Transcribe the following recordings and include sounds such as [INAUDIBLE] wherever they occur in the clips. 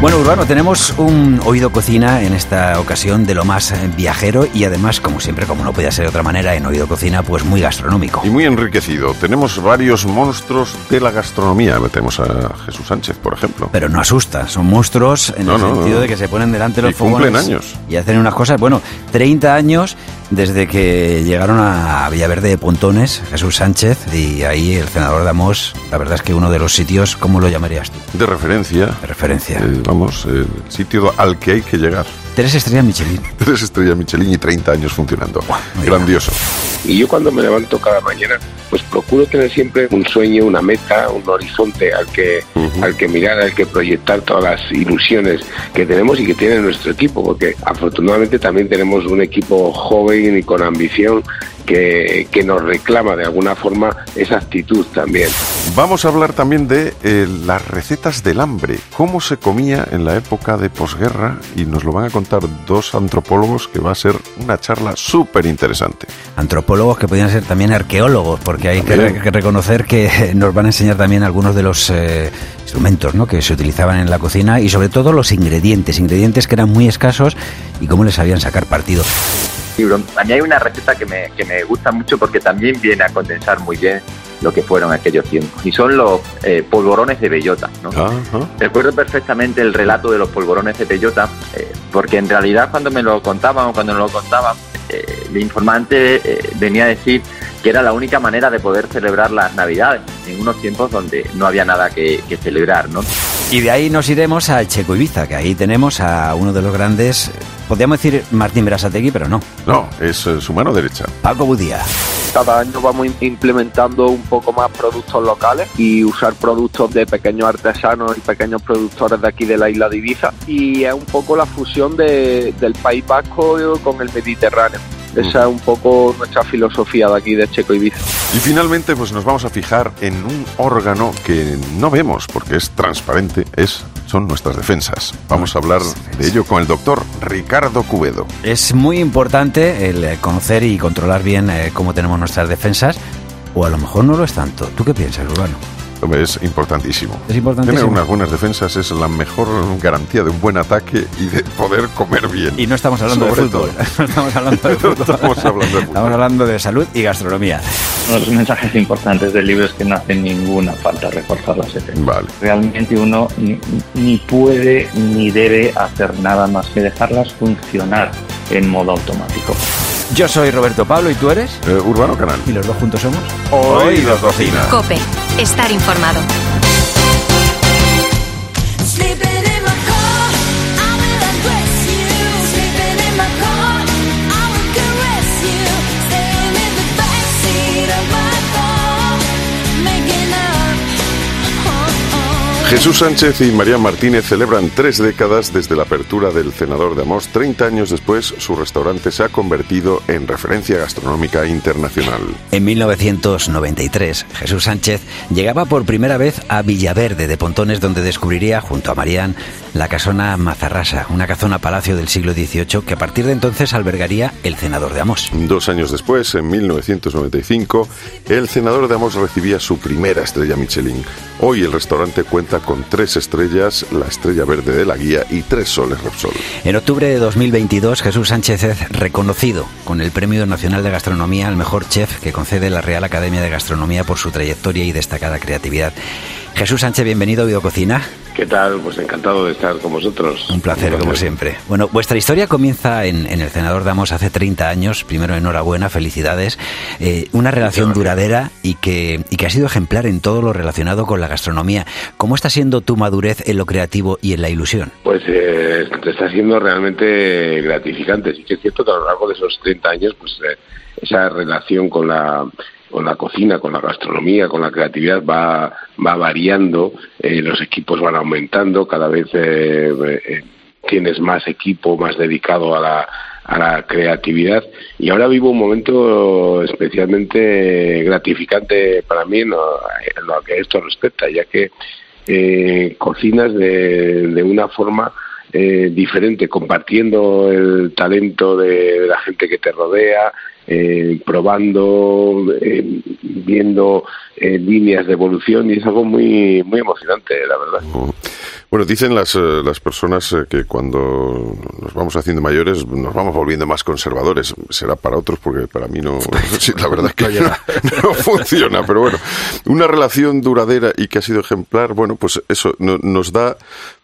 Bueno, Urbano, tenemos un oído cocina en esta ocasión de lo más viajero y además, como siempre, como no podía ser de otra manera, en oído cocina, pues muy gastronómico. Y muy enriquecido. Tenemos varios monstruos de la gastronomía. Metemos a Jesús Sánchez, por ejemplo. Pero no asusta, son monstruos en No, el no, sentido no. de que se ponen delante de los Y cumplen fogones años. Y hacen unas cosas, bueno, 30 años desde que llegaron a Villaverde de Pontones, Jesús Sánchez, y ahí el senador de Amos, la verdad es que uno de los sitios, ¿cómo lo llamarías tú? De referencia. De referencia. eh, vamos, eh, el sitio al que hay que llegar. Tres estrellas Michelin. [LAUGHS] Tres estrellas Michelin y 30 años funcionando. Grandioso. Y yo cuando me levanto cada mañana, pues procuro tener siempre un sueño, una meta, un horizonte al que, al que mirar, al que proyectar todas las ilusiones que tenemos y que tiene nuestro equipo, porque afortunadamente también tenemos un equipo joven y con ambición que, que nos reclama de alguna forma esa actitud también. Vamos a hablar también de eh, las recetas del hambre, cómo se comía en la época de posguerra y nos lo van a contar dos antropólogos que va a ser una charla súper interesante. Antropólogos que podrían ser también arqueólogos, porque hay que, También. re- que reconocer que [LAUGHS] nos van a enseñar también algunos de los eh, instrumentos ¿no? que se utilizaban en la cocina y sobre todo los ingredientes, ingredientes que eran muy escasos y cómo les sabían sacar partido. Libro. A mí hay una receta que me, que me gusta mucho porque también viene a condensar muy bien lo que fueron aquellos tiempos. Y son los eh, polvorones de bellota. ¿no? Recuerdo perfectamente el relato de los polvorones de bellota, eh, porque en realidad cuando me lo contaban o cuando nos lo contaban, eh, el informante eh, venía a decir que era la única manera de poder celebrar las Navidades en unos tiempos donde no había nada que, que celebrar, ¿no? Y de ahí nos iremos a Checo Ibiza, que ahí tenemos a uno de los grandes, podríamos decir Martín Berasategui, pero no, No, es eh, su mano derecha. Paco Budía. Cada año vamos im- implementando un poco más productos locales y usar productos de pequeños artesanos y pequeños productores de aquí de la isla de Ibiza. Y es un poco la fusión de- del País Vasco con el Mediterráneo. Esa es un poco nuestra filosofía de aquí de Checo Ibiza. Y finalmente, pues nos vamos a fijar en un órgano que no vemos porque es transparente, es, son nuestras defensas. Vamos a hablar de ello con el doctor Ricardo Cubedo. Es muy importante el eh, conocer y controlar bien eh, cómo tenemos nuestras defensas, o a lo mejor no lo es tanto. ¿Tú qué piensas, Urbano? Es importantísimo. Es importantísimo. Tener unas buenas defensas es la mejor garantía de un buen ataque y de poder comer bien. Y no estamos hablando Sobre de fútbol. [LAUGHS] No estamos hablando de [LAUGHS] fútbol. Estamos hablando de fútbol. Estamos hablando de salud y gastronomía. Uno de los mensajes importantes del libro es que no hace ninguna falta reforzar las defensas. Vale. Realmente uno ni, ni puede ni debe hacer nada más que dejarlas funcionar en modo automático. Yo soy Roberto Pablo y tú eres. Eh, Urbano Canal. Y los dos juntos somos. Oído Cocina. Cope, estar informado. Jesús Sánchez y María Martínez celebran tres décadas desde la apertura del Cenador de Amos. Treinta años después, su restaurante se ha convertido en referencia gastronómica internacional. En 1993, Jesús Sánchez llegaba por primera vez a Villaverde de Pontones, donde descubriría, junto a Marían, la casona Mazarrasa, una casona palacio del siglo XVIII que a partir de entonces albergaría el Cenador de Amos. Dos años después, en 1995, el Cenador de Amos recibía su primera estrella Michelin. Hoy el restaurante cuenta con tres estrellas, la estrella verde de la guía y tres soles Repsol. En octubre de 2022, Jesús Sánchez es reconocido con el Premio Nacional de Gastronomía al mejor chef que concede la Real Academia de Gastronomía por su trayectoria y destacada creatividad. Jesús Sánchez, bienvenido a Videococina. ¿Qué tal? Pues encantado de estar con vosotros. Un placer, como siempre. Bueno, vuestra historia comienza en, en el Senador Damos hace 30 años. Primero, enhorabuena, felicidades. Eh, una relación duradera y que, y que ha sido ejemplar en todo lo relacionado con la gastronomía. ¿Cómo está siendo tu madurez en lo creativo y en la ilusión? Pues eh, está siendo realmente gratificante. Sí que es cierto que a lo largo de esos 30 años, pues eh, esa relación con la con la cocina, con la gastronomía, con la creatividad va, va variando, eh, los equipos van aumentando, cada vez eh, eh, tienes más equipo, más dedicado a la, creatividad. Y ahora vivo un momento especialmente gratificante para mí en lo, en lo que esto respecta, ya que eh, cocinas de, una forma eh, diferente, compartiendo el talento de la gente que te rodea, eh, probando, eh, viendo eh, líneas de evolución y es algo muy muy emocionante, la verdad. Bueno, dicen las, eh, las personas eh, que cuando nos vamos haciendo mayores nos vamos volviendo más conservadores. Será para otros porque para mí no, [LAUGHS] sí, la verdad es que no, [LAUGHS] no funciona. Pero bueno, una relación duradera y que ha sido ejemplar, bueno, pues eso no- nos da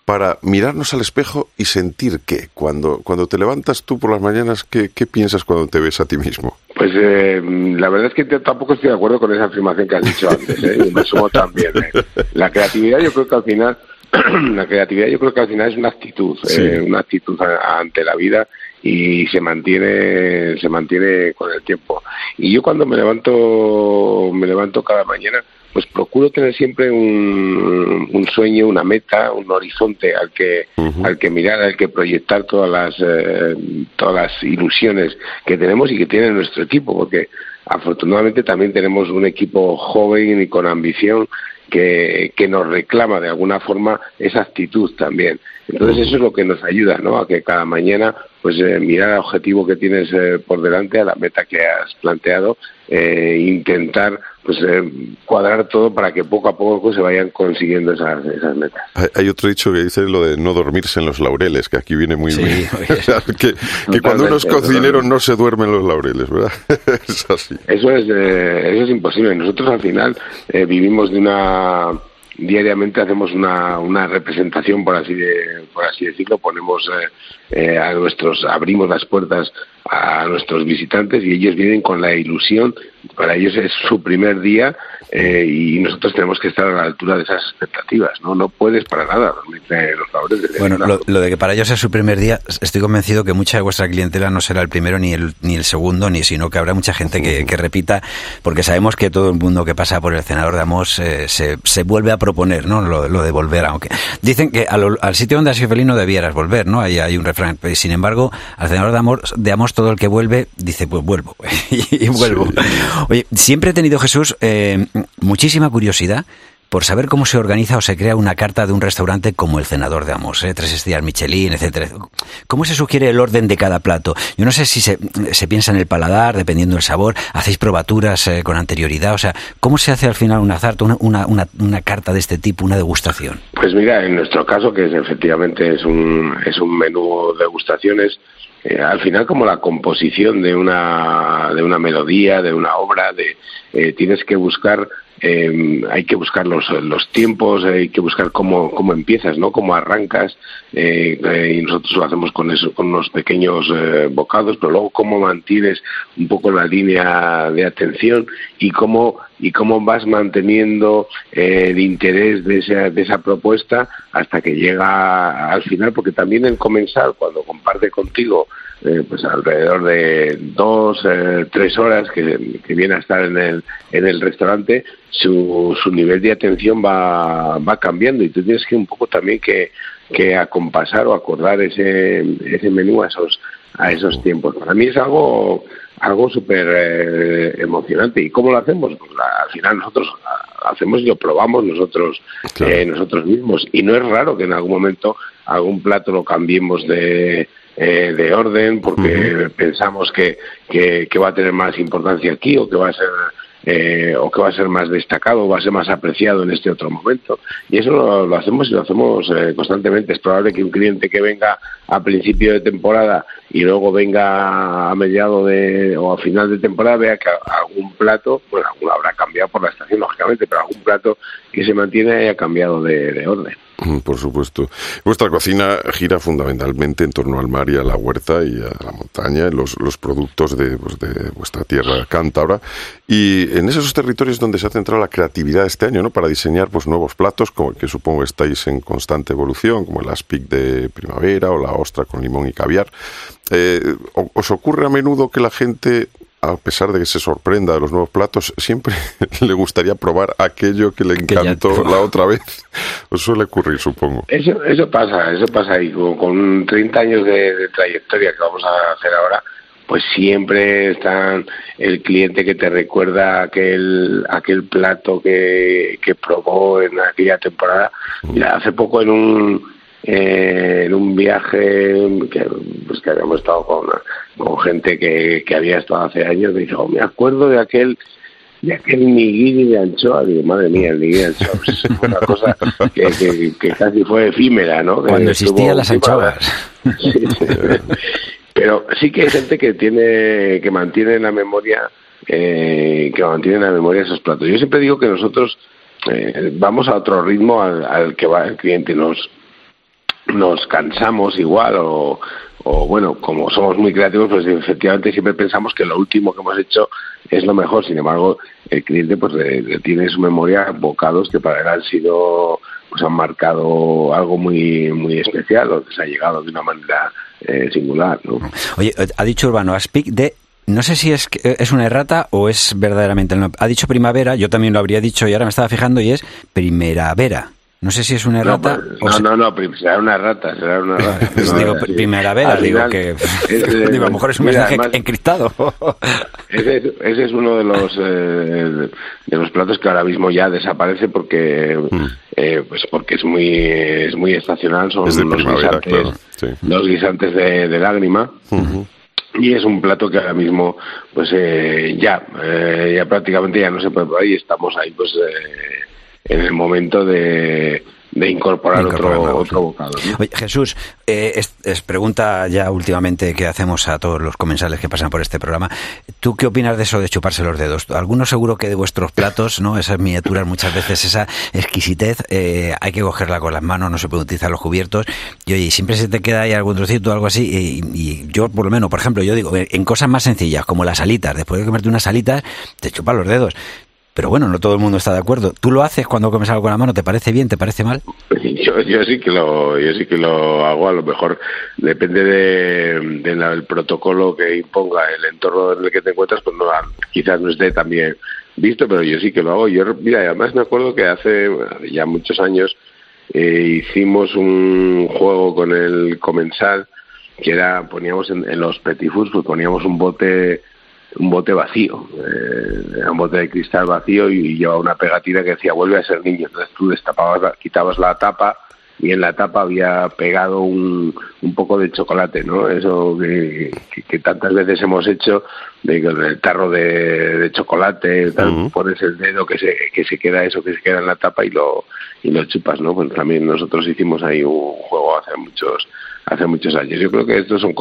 para mirarnos al espejo y sentir que cuando, cuando te levantas tú por las mañanas, ¿qué, qué piensas cuando te ves a ti mismo? Pues eh, la verdad es que tampoco estoy de acuerdo con esa afirmación que has dicho antes, ¿eh? y me sumo también. ¿eh? La creatividad yo creo que al final, [CLEARS THROAT] la creatividad yo creo que al final es una actitud, Sí. eh, una actitud ante la vida y se mantiene, se mantiene con el tiempo. Y yo cuando me levanto, me levanto cada mañana, pues procuro tener siempre un, un sueño, una meta, un horizonte al que, al que mirar, al que proyectar todas las, eh, todas las ilusiones que tenemos y que tiene nuestro equipo, porque afortunadamente también tenemos un equipo joven y con ambición que, que nos reclama de alguna forma esa actitud también. Entonces eso es lo que nos ayuda, ¿no? A que cada mañana pues eh, mirar al objetivo que tienes eh, por delante, a la meta que has planteado, eh, intentar pues eh, cuadrar todo para que poco a poco se vayan consiguiendo esas, esas metas. Hay, hay otro dicho que dice lo de no dormirse en los laureles, que aquí viene muy Sí, bien. oye. [LAUGHS] O sea, que, que cuando uno es Totalmente, cocinero totalmente. no se duerme en los laureles, ¿verdad? [LAUGHS] es así. Eso es, eh, eso es imposible. Nosotros al final eh, vivimos de una diariamente hacemos una, una representación por así de, por así decirlo ponemos eh, eh, a nuestros abrimos las puertas a nuestros visitantes y ellos vienen con la ilusión para ellos es su primer día eh, y nosotros tenemos que estar a la altura de esas expectativas no no puedes para nada dormirte los laureles de Bueno, lo, lo de que para ellos es su primer día, estoy convencido que mucha de vuestra clientela no será el primero ni el, ni el segundo, ni sino que habrá mucha gente que, que repita, porque sabemos que todo el mundo que pasa por el cenador de Amos eh, se, se vuelve a proponer, ¿no? Lo, lo de volver, aunque dicen que a lo- al sitio donde has sido feliz no debieras volver, ¿no? Ahí hay un refrán. Sin embargo, al cenador de Amos, de Amos todo el que vuelve dice, pues vuelvo [LAUGHS] y, vuelvo. Oye, siempre he tenido Jesús eh, muchísima curiosidad por saber cómo se organiza o se crea una carta de un restaurante como el Cenador de Amos, ¿eh? tres estrellas Michelin, etcétera. ¿Cómo se sugiere el orden de cada plato? Yo no sé si se, piensa en el paladar, dependiendo del sabor, hacéis probaturas eh, con anterioridad, o sea, ¿cómo se hace al final una una, una, una, una carta de este tipo, una degustación? Pues mira, en nuestro caso, que es, efectivamente es un, es un menú degustaciones, eh, al final como la composición de una, de una melodía, de una obra, de, eh, tienes que buscar, eh, hay que buscar los, los tiempos, hay que buscar cómo, cómo empiezas, ¿no? Cómo arrancas, eh, eh, y nosotros lo hacemos con eso, con unos pequeños eh, bocados, pero luego cómo mantienes un poco la línea de atención y cómo y cómo vas manteniendo eh, el interés de esa, de esa propuesta hasta que llega al final, porque también el comensal, cuando comparte contigo eh, pues alrededor de dos, eh, tres horas que, que viene a estar en el, en el restaurante, su, su nivel de atención va, va cambiando y tú tienes que un poco también que, que acompasar o acordar ese, ese menú a esos, a esos tiempos. Para mí es algo algo súper eh, emocionante. ¿Y cómo lo hacemos? Pues la- al final nosotros ah, hacemos y lo probamos nosotros Claro. eh, nosotros mismos. Y no es raro que en algún momento algún plato lo cambiemos de, eh, de orden porque pensamos que, que, que va a tener más importancia aquí o que va a ser eh, o que va a ser más destacado o va a ser más apreciado en este otro momento. Y eso lo, lo hacemos y lo hacemos eh, constantemente. Es probable que un cliente que venga a principio de temporada y luego venga a mediado de o a final de temporada vea que algún plato, bueno, alguno habrá cambiado por la estación, lógicamente, pero algún plato que se mantiene haya cambiado de orden. [LAUGHS] Por supuesto. Vuestra cocina gira fundamentalmente en torno al mar y a la huerta y a la montaña, los, los productos de, pues, de vuestra tierra cántabra. Y en esos territorios donde se ha centrado la creatividad este año, ¿no? Para diseñar pues nuevos platos, como que supongo estáis en constante evolución, como el aspic de primavera o la ostra con limón y caviar. Eh, ¿o- ¿Os ocurre a menudo que la gente a pesar de que se sorprenda de los nuevos platos, siempre [LAUGHS] le gustaría probar aquello que le ya- encantó la otra vez. [LAUGHS] Os suele ocurrir, supongo. Eso, eso pasa, eso pasa y con, con 30 años de, de trayectoria que vamos a hacer ahora, pues siempre está el cliente que te recuerda aquel aquel plato que, que probó en aquella temporada. Mira, hace poco en un eh, en un viaje que, pues, que habíamos estado con, con gente que, que había estado hace años, me dice, oh, me acuerdo de aquel de aquel nigiri de anchoa, digo, madre mía, el nigiri de anchoa, pues, es una cosa que, que, que casi fue efímera, ¿no? Cuando existían las anchoas. Sí, sí. Pero sí que hay gente que tiene, que mantiene en la memoria, eh, que mantiene en la memoria esos platos. Yo siempre digo que nosotros eh, vamos a otro ritmo al, al que va el cliente. Nos, nos cansamos igual o, o bueno, como somos muy creativos, pues efectivamente siempre pensamos que lo último que hemos hecho es lo mejor. Sin embargo, el cliente pues tiene en su memoria bocados que para él han sido pues han marcado algo muy muy especial o que se ha llegado de una manera eh, singular. Oye, ha dicho Urbano, a speak de... No sé si es, es una errata o es verdaderamente... el nombre. Ha dicho primavera, yo también lo habría dicho y ahora me estaba fijando y es primeravera. No sé si es una No, errata pues, o no, no, no, prim- será una rata, será una rata. [LAUGHS] Pues No, digo, sí. primeravera, Al digo final, que... es, [LAUGHS] digo, a lo mejor es un mira, mensaje además, encriptado. [LAUGHS] Ese, es- ese es uno de los eh, de los platos que ahora mismo ya desaparece porque eh, pues porque es muy es muy estacional son Mm. Los guisantes claro, sí. los guisantes de, de lágrima y es un plato que ahora mismo pues eh, ya eh, ya prácticamente ya no se puede probar y estamos ahí pues eh, en el momento de, de incorporar, otro otro bocado ¿no? Oye, Jesús, eh, es, es pregunta ya últimamente que hacemos a todos los comensales que pasan por este programa. ¿Tú qué opinas de eso de chuparse los dedos? Algunos seguro que de vuestros platos, ¿no? Esas miniaturas, muchas veces esa exquisitez, eh, hay que cogerla con las manos, no se puede utilizar los cubiertos. Y oye, siempre se te queda ahí algún trocito o algo así. Y, y yo, por lo menos, por ejemplo, yo digo, en cosas más sencillas, como las alitas, después de comerte unas alitas, te chupas los dedos. Pero bueno, no todo el mundo está de acuerdo. ¿Tú lo haces cuando comes algo con la mano? ¿Te parece bien? ¿Te parece mal? Yo, yo sí que lo yo sí que lo hago a lo mejor depende de, de del protocolo que imponga el entorno en el que te encuentras pues no quizás no esté tan bien visto pero yo sí que lo hago yo mira además me acuerdo que hace ya muchos años eh, hicimos un juego con el comensal que era poníamos en, en los petit fours pues poníamos un bote un bote vacío, eh, era un bote de cristal vacío y, y llevaba una pegatina que decía vuelve a ser niño. Entonces tú destapabas, quitabas la tapa y en la tapa había pegado un, un poco de chocolate, ¿no? Eso que, que- que tantas veces hemos hecho, de que el tarro de, de chocolate, tal, pones el dedo que se, que se queda eso, que se queda en la tapa y lo, y lo chupas, ¿no? Pues también nosotros hicimos ahí un juego hace muchos hace muchos años. Yo creo que esto es un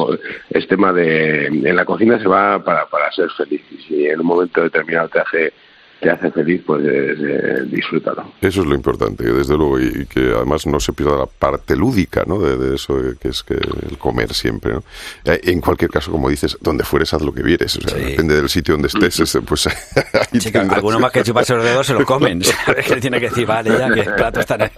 es tema de en la cocina se va para, para ser feliz y si en un momento determinado te hace te hace feliz, pues eh, disfrútalo. Eso es lo importante, desde luego, y, y que además no se pierda la parte lúdica, ¿no? De, de eso eh, que es que el comer siempre, ¿no? Eh, En cualquier caso, como dices, donde fueres haz lo que vieres, o sea, Sí. depende del sitio donde estés, [LAUGHS] pues ahí Chica, alguno más que chuparse los dedos se lo comen. [LAUGHS] ¿Sabes? Que tiene que decir, vale, ya que el plato está en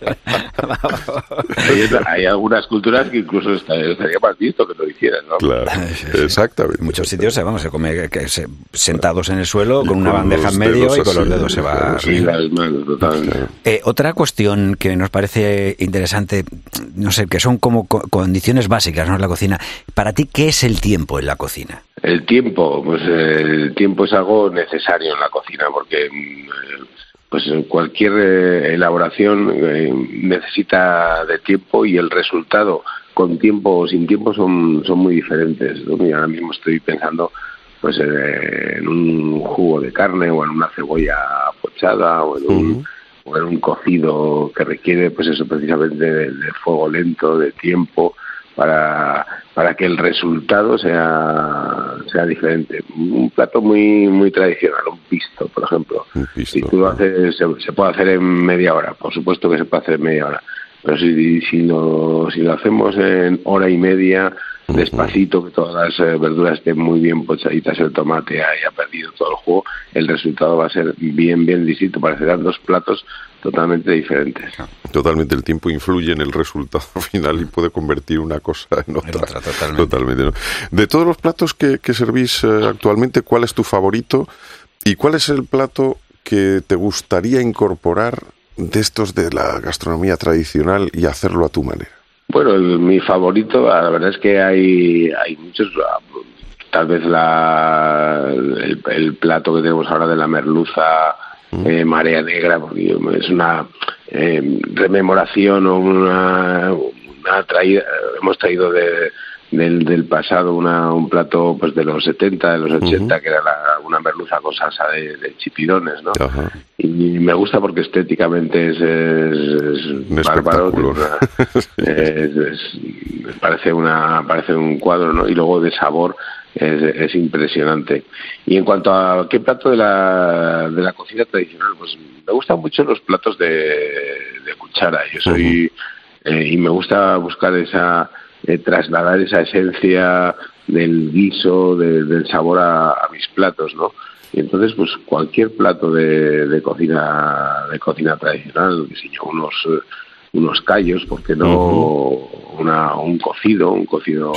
Hay, [LAUGHS] hay algunas culturas que incluso estaría mal visto que lo hicieran, ¿no? Claro, Sí, sí. exactamente. En muchos sitios se, vamos, se come que se- sentados en el suelo con una bandeja los en medio y con los dedos se va. Sí, las manos, totalmente. Eh, otra cuestión que nos parece interesante, no sé, que son como co- condiciones básicas ¿no? en la cocina. Para ti, ¿qué es el tiempo en la cocina? El tiempo, pues eh, el tiempo es algo necesario en la cocina porque mm, eh, pues cualquier eh, elaboración necesita de tiempo y el resultado con tiempo o sin tiempo son, son muy diferentes. ahora mismo estoy pensando pues eh, en un jugo de carne o en una cebolla pochada o en un, o en un cocido que requiere pues eso precisamente de, de fuego lento, de tiempo para, para que el resultado sea, sea diferente. Un plato muy muy tradicional, un pisto, por ejemplo. Un pisto, si tú lo haces, se, se puede hacer en media hora, por supuesto que se puede hacer en media hora. Pero si, si, lo, si lo hacemos en hora y media, despacito, que todas las eh, verduras estén muy bien pochaditas, el tomate haya perdido todo el jugo, el resultado va a ser bien, bien distinto. Parecerán dos platos totalmente diferentes. Totalmente, el tiempo influye en el resultado [LAUGHS] final y puede convertir una cosa en otra. otra, totalmente. ¿no? De todos los platos que, que servís eh, actualmente, ¿cuál es tu favorito? ¿Y cuál es el plato que te gustaría incorporar de estos de la gastronomía tradicional y hacerlo a tu manera? Bueno, el- mi favorito, la verdad es que hay, hay muchos. ah, Tal vez la, el, el plato que tenemos ahora de la merluza eh, marea negra, porque es una eh, rememoración o una, una ha traído, hemos traído de, del, del pasado una, un plato pues de los 70, de los 80, que era la- una merluza con salsa de, de chipirones, ¿no? Y me gusta porque estéticamente es, es, bárbaro, [LAUGHS] es- es- parece una parece un cuadro, ¿no? Y luego de sabor es, es impresionante. Y en cuanto a qué plato de la, de la cocina tradicional, pues me gustan mucho los platos de, de cuchara. Yo soy eh, y me gusta buscar esa eh, trasladar esa esencia del guiso, de- del sabor a, a mis platos, ¿no? Y entonces, pues cualquier plato de, de cocina de cocina tradicional, yo, unos eh, unos callos, porque no una, un cocido, un cocido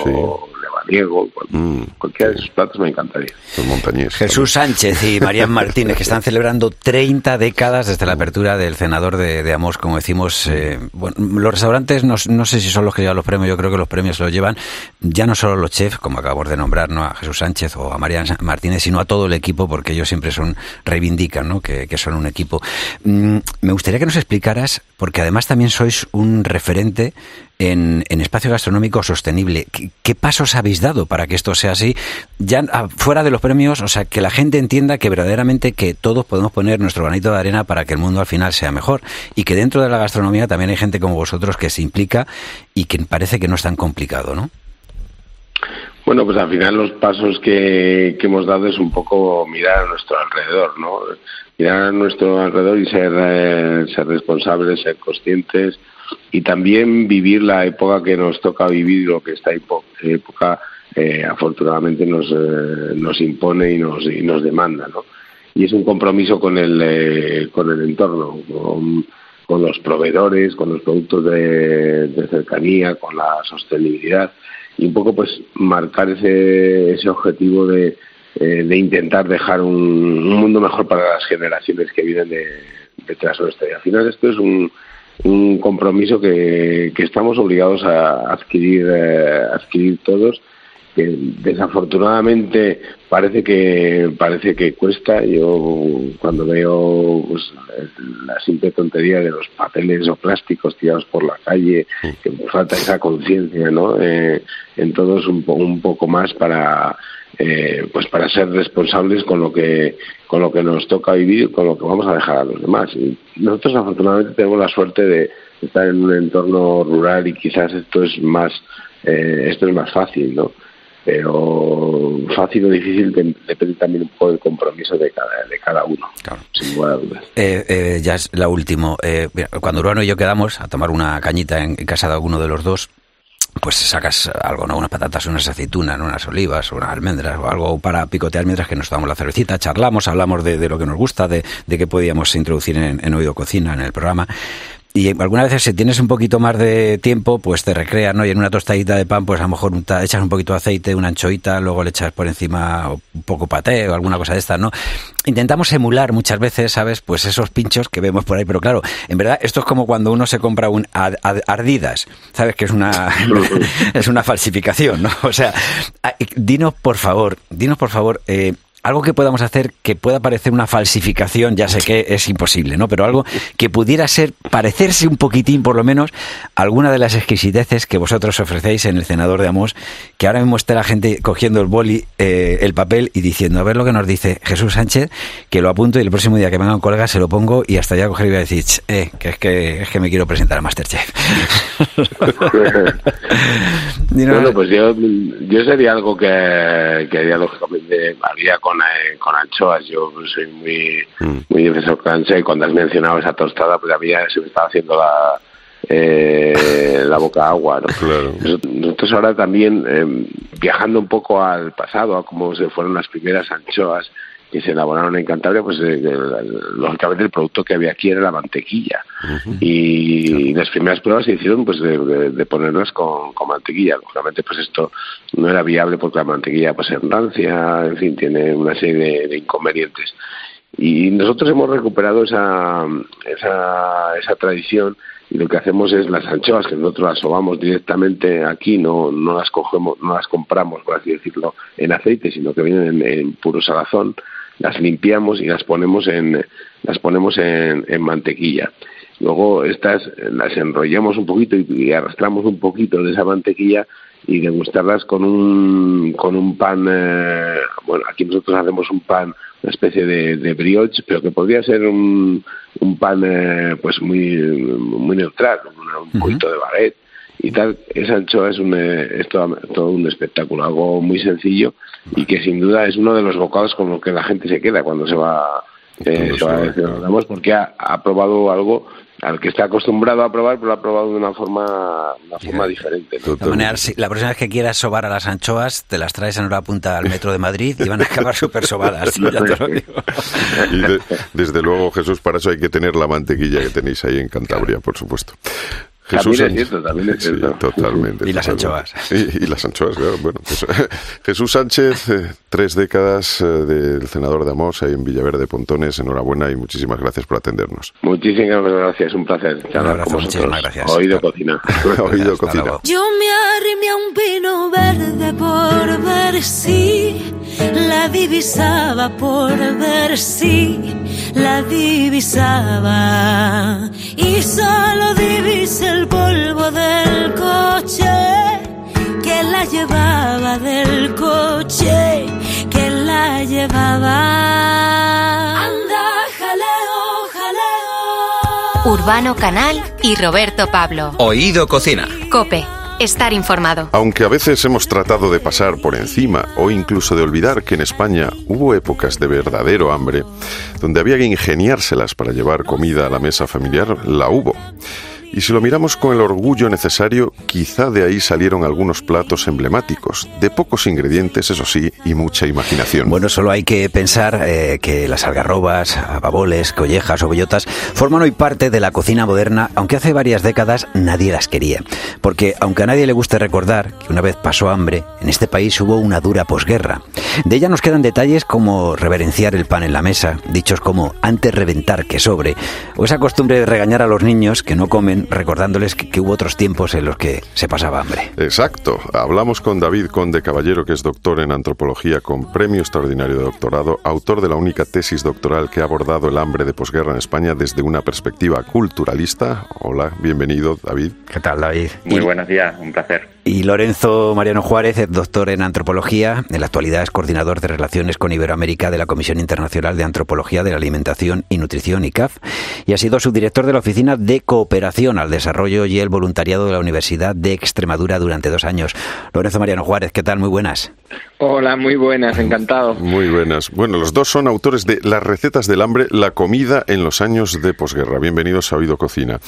Mm, cualquiera de esos platos me encantaría. los. Jesús Sánchez y Marian [LAUGHS] Martínez, que están celebrando 30 décadas desde la apertura del cenador de, de Amos, como decimos. eh, bueno, los restaurantes, no, no sé si son los que llevan los premios, yo creo que los premios los llevan ya no solo los chefs, como acabamos de nombrar, ¿no? a Jesús Sánchez o a Marian Martínez, sino a todo el equipo, porque ellos siempre son reivindican ¿no? que, que son un equipo. Mm, me gustaría que nos explicaras, porque además también sois un referente en, en espacio gastronómico sostenible. ¿Qué, qué pasos habéis dado para que esto sea así? Ya ah, fuera de los premios, o sea, que la gente entienda que verdaderamente que todos podemos poner nuestro granito de arena para que el mundo al final sea mejor y que dentro de la gastronomía también hay gente como vosotros que se implica y que parece que no es tan complicado, ¿no? Bueno, pues al final los pasos que, que hemos dado es un poco mirar a nuestro alrededor, ¿no? Mirar a nuestro alrededor y ser, eh, ser responsables, ser conscientes y también vivir la época que nos toca vivir, lo que esta épo- época eh, afortunadamente nos, eh, nos impone y nos, y nos demanda, ¿no? Y es un compromiso con el, eh, con el entorno, con, con los proveedores, con los productos de, de cercanía, con la sostenibilidad y un poco pues marcar ese, ese objetivo de, eh, de intentar dejar un, un mundo mejor para las generaciones que vienen de, detrás nuestra. Y al final esto es un, un compromiso que, que estamos obligados a adquirir, eh, adquirir todos que desafortunadamente parece que parece que cuesta. Yo cuando veo pues, la simple tontería de los papeles o plásticos tirados por la calle que nos falta esa conciencia no eh, en todos un, po- un poco más para eh, pues para ser responsables con lo que con lo que nos toca vivir con lo que vamos a dejar a los demás y nosotros afortunadamente tenemos la suerte de estar en un entorno rural y quizás esto es más eh, esto es más fácil no pero fácil o difícil de- depende también un poco del compromiso de cada, de cada uno, sin lugar a dudas. Eh, eh, ya es la última. Eh, cuando Urbano y yo quedamos a tomar una cañita en, en casa de alguno de los dos, pues sacas algo, ¿no? Unas patatas, unas aceitunas, unas olivas, unas almendras o algo para picotear mientras que nos tomamos la cervecita, charlamos, hablamos de, de lo que nos gusta, de, de qué podíamos introducir en, en Oído Cocina, en el programa. Y algunas veces si tienes un poquito más de tiempo, pues te recreas, ¿no? Y en una tostadita de pan, pues a lo mejor unta- echas un poquito de aceite, una anchoita, luego le echas por encima un poco paté o alguna cosa de estas, ¿no? Intentamos emular muchas veces, ¿sabes? Pues esos pinchos que vemos por ahí, pero claro, en verdad esto es como cuando uno se compra un Ardidas, ¿sabes? Que es una [LAUGHS] es una falsificación, ¿no? O sea, dinos por favor, dinos por favor, eh, algo que podamos hacer que pueda parecer una falsificación, ya sé que es imposible, ¿no? Pero algo que pudiera ser, parecerse un poquitín por lo menos, a alguna de las exquisiteces que vosotros ofrecéis en el cenador de Amos, que ahora mismo está la gente cogiendo el boli, eh, el papel y diciendo, a ver lo que nos dice Jesús Sánchez, que lo apunto y el próximo día que venga un colega se lo pongo y hasta ya coger y voy a decir, "Ch, eh, que es que, es que me quiero presentar a Masterchef. [LAUGHS] [LAUGHS] Bueno, pues yo, yo sería algo que, que haría lógicamente, haría con, eh, con anchoas. Yo soy muy, muy defensor con anchoa y cuando has mencionado esa tostada, pues a mí ya se me estaba haciendo la, eh, la boca agua. ¿no? Nos- Nosotros ahora también, eh, viajando un poco al pasado, a cómo se fueron las primeras anchoas que se elaboraron en Cantabria, pues eh, lógicamente el producto que había aquí era la mantequilla. Y las primeras pruebas se hicieron pues de, de- de ponerlas con, con mantequilla. Lógicamente pues esto no era viable porque la mantequilla pues es rancia, en fin, tiene una serie de, de inconvenientes. Y nosotros hemos recuperado esa, esa, esa tradición y lo que hacemos es las anchoas que nosotros las sobamos directamente aquí, no, no las cogemos, no las compramos, por así decirlo, en aceite, sino que vienen en, en puro salazón, las limpiamos y las ponemos en, las ponemos en, en mantequilla. luego estas las enrollamos un poquito y, y arrastramos un poquito de esa mantequilla y degustarlas con un con un pan eh, bueno aquí nosotros hacemos un pan una especie de, de brioche pero que podría ser un, un pan eh, pues muy muy neutral un poquito de baguette y tal esa anchoa es un eh, es todo, todo un espectáculo algo muy sencillo y que sin duda es uno de los bocados con los que la gente se queda cuando se va eh, se va a Ramos, porque ha, ha probado algo al que está acostumbrado a probar pero lo ha probado de una forma una forma diferente ¿no? De todas maneras, si- la próxima vez que quieras sobar a las anchoas, te las traes en hora punta al metro de Madrid y van a acabar súper sobadas. [LAUGHS] ya te lo digo. Y de- desde luego, Jesús, para eso hay que tener la mantequilla que tenéis ahí en Cantabria, por supuesto. También es cierto, también es Sí, cierto. totalmente. Y las totalmente. Y, y las anchoas, claro. Bueno, pues, [LAUGHS] Jesús Sánchez, eh, tres décadas eh, del senador de Amos ahí en Villaverde Pontones. Enhorabuena y muchísimas gracias por atendernos. muchísimas gracias un placer charlar abrazo, con vosotros muchísimas gracias. oído [LAUGHS] Hasta- cocina Oído cocina. luego. Yo me arrimé a un pino verde por ver si la divisaba, por ver si la divisaba. Y solo divisé el polvo del coche que la llevaba, del coche que la llevaba. Anda, jaleo, jaleo. Urbano Canal y Roberto Pablo. Oído Cocina. Cope, estar informado. Aunque a veces hemos tratado de pasar por encima o incluso de olvidar que en España hubo épocas de verdadero hambre, donde había que ingeniárselas para llevar comida a la mesa familiar, la hubo. Y si lo miramos con el orgullo necesario, quizá de ahí salieron algunos platos emblemáticos, de pocos ingredientes, eso sí, y mucha imaginación. Bueno, solo hay que pensar eh, que las algarrobas, ababoles, collejas o bellotas forman hoy parte de la cocina moderna, aunque hace varias décadas nadie las quería. Porque aunque a nadie le guste recordar que una vez pasó hambre, en este país hubo una dura posguerra. De ella nos quedan detalles como reverenciar el pan en la mesa, dichos como antes reventar que sobre, o esa costumbre de regañar a los niños que no comen recordándoles que, que hubo otros tiempos en los que se pasaba hambre. Exacto. Hablamos con David Conde Caballero, que es doctor en antropología con premio extraordinario de doctorado, autor de la única tesis doctoral que ha abordado el hambre de posguerra en España desde una perspectiva culturalista. Hola, bienvenido, David. ¿Qué tal, David? Muy Y- buenos días, un placer. Y Lorenzo Mariano Juárez, es doctor en antropología, en la actualidad es coordinador de relaciones con Iberoamérica de la Comisión Internacional de Antropología de la Alimentación y Nutrición, ICAF, y ha sido subdirector de la Oficina de Cooperación al Desarrollo y el Voluntariado de la Universidad de Extremadura durante dos años. Lorenzo Mariano Juárez, ¿qué tal? Muy buenas. Hola, muy buenas, encantado. Muy buenas. Bueno, los dos son autores de Las recetas del hambre, la comida en los años de posguerra. Bienvenidos a Oído Cocina.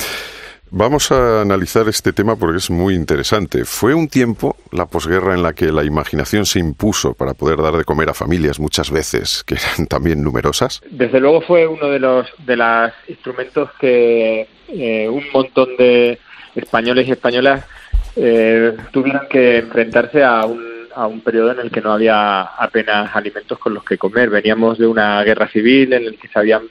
Vamos a analizar este tema porque es muy interesante. Fue un tiempo, la posguerra, en la que la imaginación se impuso para poder dar de comer a familias muchas veces, que eran [LAUGHS] también numerosas. Desde luego fue uno de los de los instrumentos que eh, un montón de españoles y españolas eh, tuvieron que enfrentarse a un, a un periodo en el que no había apenas alimentos con los que comer. Veníamos de una guerra civil en el que se habían